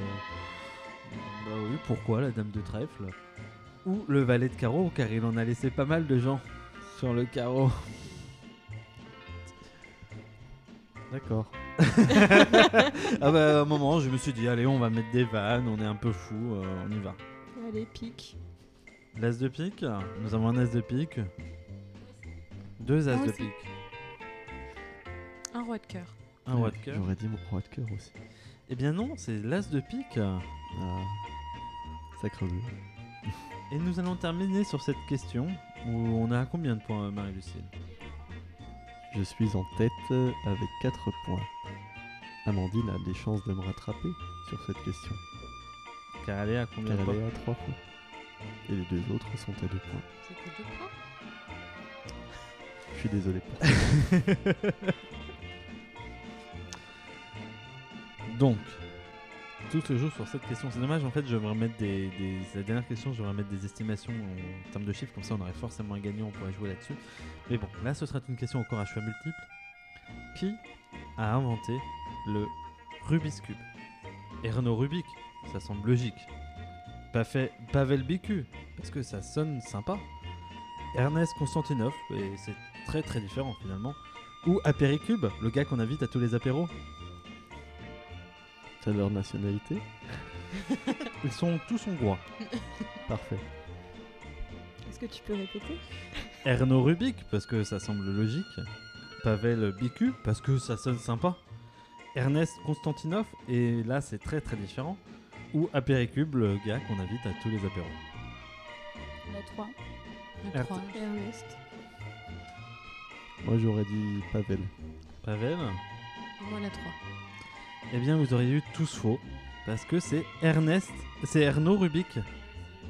Bah oui, pourquoi la dame de trèfle? Ou le valet de carreau, car il en a laissé pas mal de gens sur le carreau. D'accord. ah bah à un moment, je me suis dit, allez, on va mettre des vannes, on est un peu fou, euh, on y va. Allez, pique. L'as de pique, nous avons un as de pique. Deux as Moi de aussi. pique. Un roi de cœur. Un roi de cœur. J'aurais dit mon roi de cœur aussi. Eh bien non, c'est l'as de pique. Ah. Sacre bleu. Et nous allons terminer sur cette question où on a combien de points, Marie-Lucille? Je suis en tête euh, avec 4 points. Amandine a des chances de me rattraper sur cette question. Car elle est à combien Car de elle points est à 3 points. Et les deux autres sont à 2 points. C'est que deux points. Je suis désolé pour. Donc, tout se joue sur cette question. C'est dommage, en fait, je vais remettre des, La dernière question, je remettre des estimations en termes de chiffres, comme ça on aurait forcément un gagnant, on pourrait jouer là-dessus. Mais bon, là ce sera une question encore à choix multiple. Qui a inventé le Rubik's Cube? Erno Rubik, ça semble logique. Pas fait Pavel Bicu, parce que ça sonne sympa. Ernest Konstantinov, et c'est très très différent finalement. Ou Apéricube, le gars qu'on invite à tous les apéros? T'as leur nationalité Ils sont tous hongrois. Parfait. Est-ce que tu peux répéter? Erno Rubik, parce que ça semble logique. Pavel Bicu, parce que ça sonne sympa. Ernest Konstantinov, et là c'est très très différent. Ou Apéricube, le gars qu'on invite à tous les apéros. La 3. Le R- 3. Ernest. Moi j'aurais dit Pavel. Pavel Moi, la 3. Eh bien vous auriez eu tous faux. Parce que c'est Ernest, c'est Erno Rubik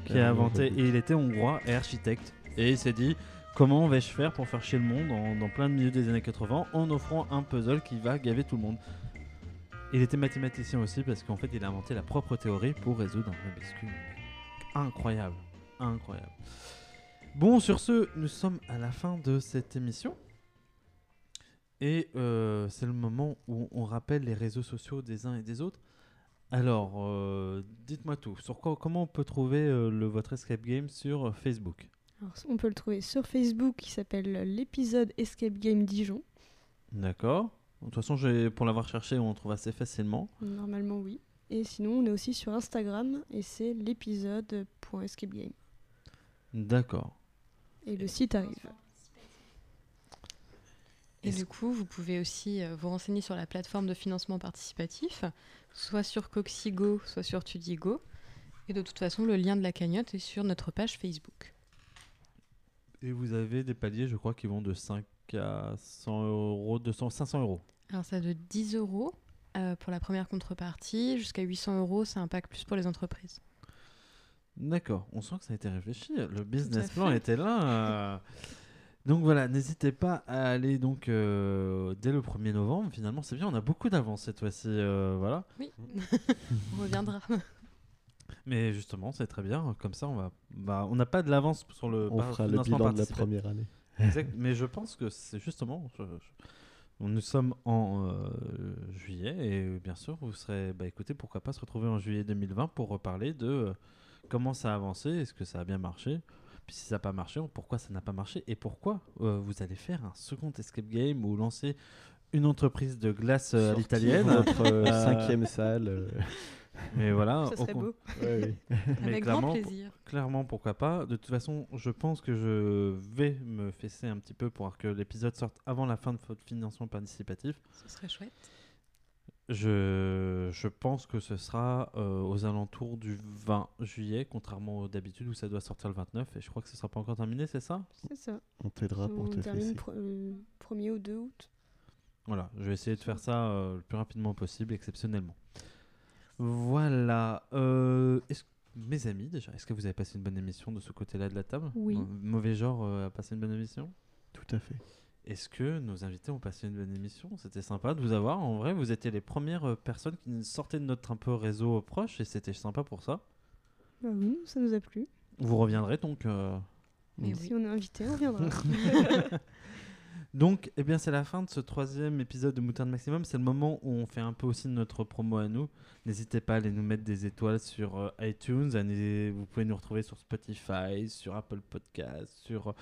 qui a inventé, et il était hongrois et architecte. Et il s'est dit, comment vais-je faire pour faire chier le monde en- dans plein de milieu des années 80 en offrant un puzzle qui va gaver tout le monde? Il était mathématicien aussi parce qu'en fait il a inventé la propre théorie pour résoudre un Rubik's Cube. Incroyable, incroyable. Bon, sur ce, nous sommes à la fin de cette émission. Et euh, c'est le moment où on rappelle les réseaux sociaux des uns et des autres. Alors, euh, dites-moi tout. Sur quoi, comment on peut trouver euh, le, votre escape game sur Facebook? Alors, on peut le trouver sur Facebook qui s'appelle l'épisode Escape Game Dijon. D'accord. De toute façon, pour l'avoir cherché, on le trouve assez facilement. Normalement, oui. Et sinon, on est aussi sur Instagram et c'est l'épisode.escapegame. D'accord. Et le site arrive. Et du coup, vous pouvez aussi euh, vous renseigner sur la plateforme de financement participatif, soit sur Coxigo, soit sur Tudigo. Et de toute façon, le lien de la cagnotte est sur notre page Facebook. Et vous avez des paliers, je crois, qui vont de 5 à 100 euros, 200, 500 euros. Alors ça de 10 euros euh, pour la première contrepartie, jusqu'à 800 euros, c'est un pack plus pour les entreprises. D'accord, on sent que ça a été réfléchi. Le business plan était là. euh. Donc voilà, n'hésitez pas à aller donc euh, dès le 1er novembre. Finalement, c'est bien, on a beaucoup d'avance cette fois-ci. euh, voilà. Oui, on reviendra. Mais justement, c'est très bien. Comme ça, on va, bah, on n'a pas de l'avance sur le On par- fera le financement bilan de la participatif. première année. Exact. Mais je pense que c'est justement. je- je- nous sommes en euh, juillet et euh, bien sûr, vous serez. Bah, écoutez, pourquoi pas se retrouver en juillet 2020 pour reparler de euh, comment ça a avancé, est-ce que ça a bien marché, puis si ça n'a pas marché, pourquoi ça n'a pas marché et pourquoi euh, vous allez faire un second escape game ou lancer une entreprise de glace euh, à l'italienne. Notre euh, cinquième salle. Mais voilà. Ça serait beau. ouais, oui. mais Avec clairement, grand plaisir. Clairement, pourquoi pas. De toute façon, je pense que je vais me fesser un petit peu pour que l'épisode sorte avant la fin de votre financement participatif. Ce serait chouette. Je, je pense que ce sera euh, aux alentours du 20 juillet, contrairement d'habitude où ça doit sortir le 29. Et je crois que ce sera pas encore terminé, c'est ça? C'est ça. On t'aidera pour On te termine fesser. pro- euh, 1er ou 2 août. Voilà, je vais essayer de faire ça euh, le plus rapidement possible, exceptionnellement. Voilà. Euh, mes amis, déjà, est-ce que vous avez passé une bonne émission de ce côté-là de la table? Oui. Mau- Mauvais genre euh, a passé une bonne émission? Tout à fait. Est-ce que nos invités ont passé une bonne émission? C'était sympa de vous avoir. En vrai, vous étiez les premières euh, personnes qui sortaient de notre un peu réseau proche et c'était sympa pour ça. Bah oui, ça nous a plu. Vous reviendrez donc. euh, Mais Si oui. on est invité, on viendra. Donc, eh bien, c'est la fin de ce troisième épisode de Moutarde Maximum. C'est le moment où on fait un peu aussi notre promo à nous. N'hésitez pas à aller nous mettre des étoiles sur euh, iTunes. Vous pouvez nous retrouver sur Spotify, sur Apple Podcasts, sur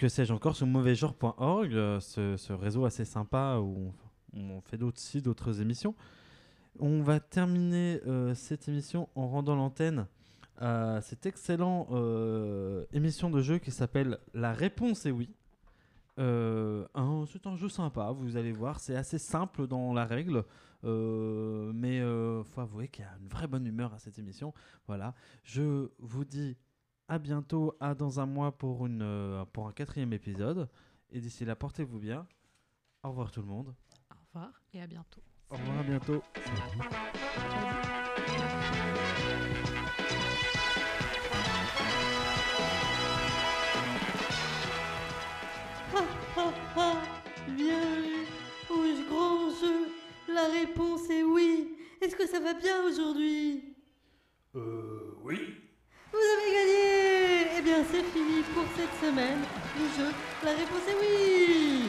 que sais-je encore, sur mauvaisgenre.org, euh, ce, réseau assez sympa où on, fait d'autres aussi d'autres émissions. On va terminer euh, cette émission en rendant l'antenne à cette excellente euh, émission de jeu qui s'appelle La réponse est oui. Euh, c'est un jeu sympa, vous allez voir, c'est assez simple dans la règle, mais faut avouer qu'il y a une vraie bonne humeur à cette émission. Voilà, je vous dis à bientôt, à dans un mois pour, une, euh, pour un quatrième épisode, et d'ici là, portez-vous bien. Au revoir tout le monde. Au revoir et à bientôt. Au revoir, à bientôt. Bienvenue au grand jeu. La réponse est oui. Est-ce que ça va bien aujourd'hui? Euh, oui. Vous avez gagné Eh bien, c'est fini pour cette semaine. Le jeu, la réponse est oui.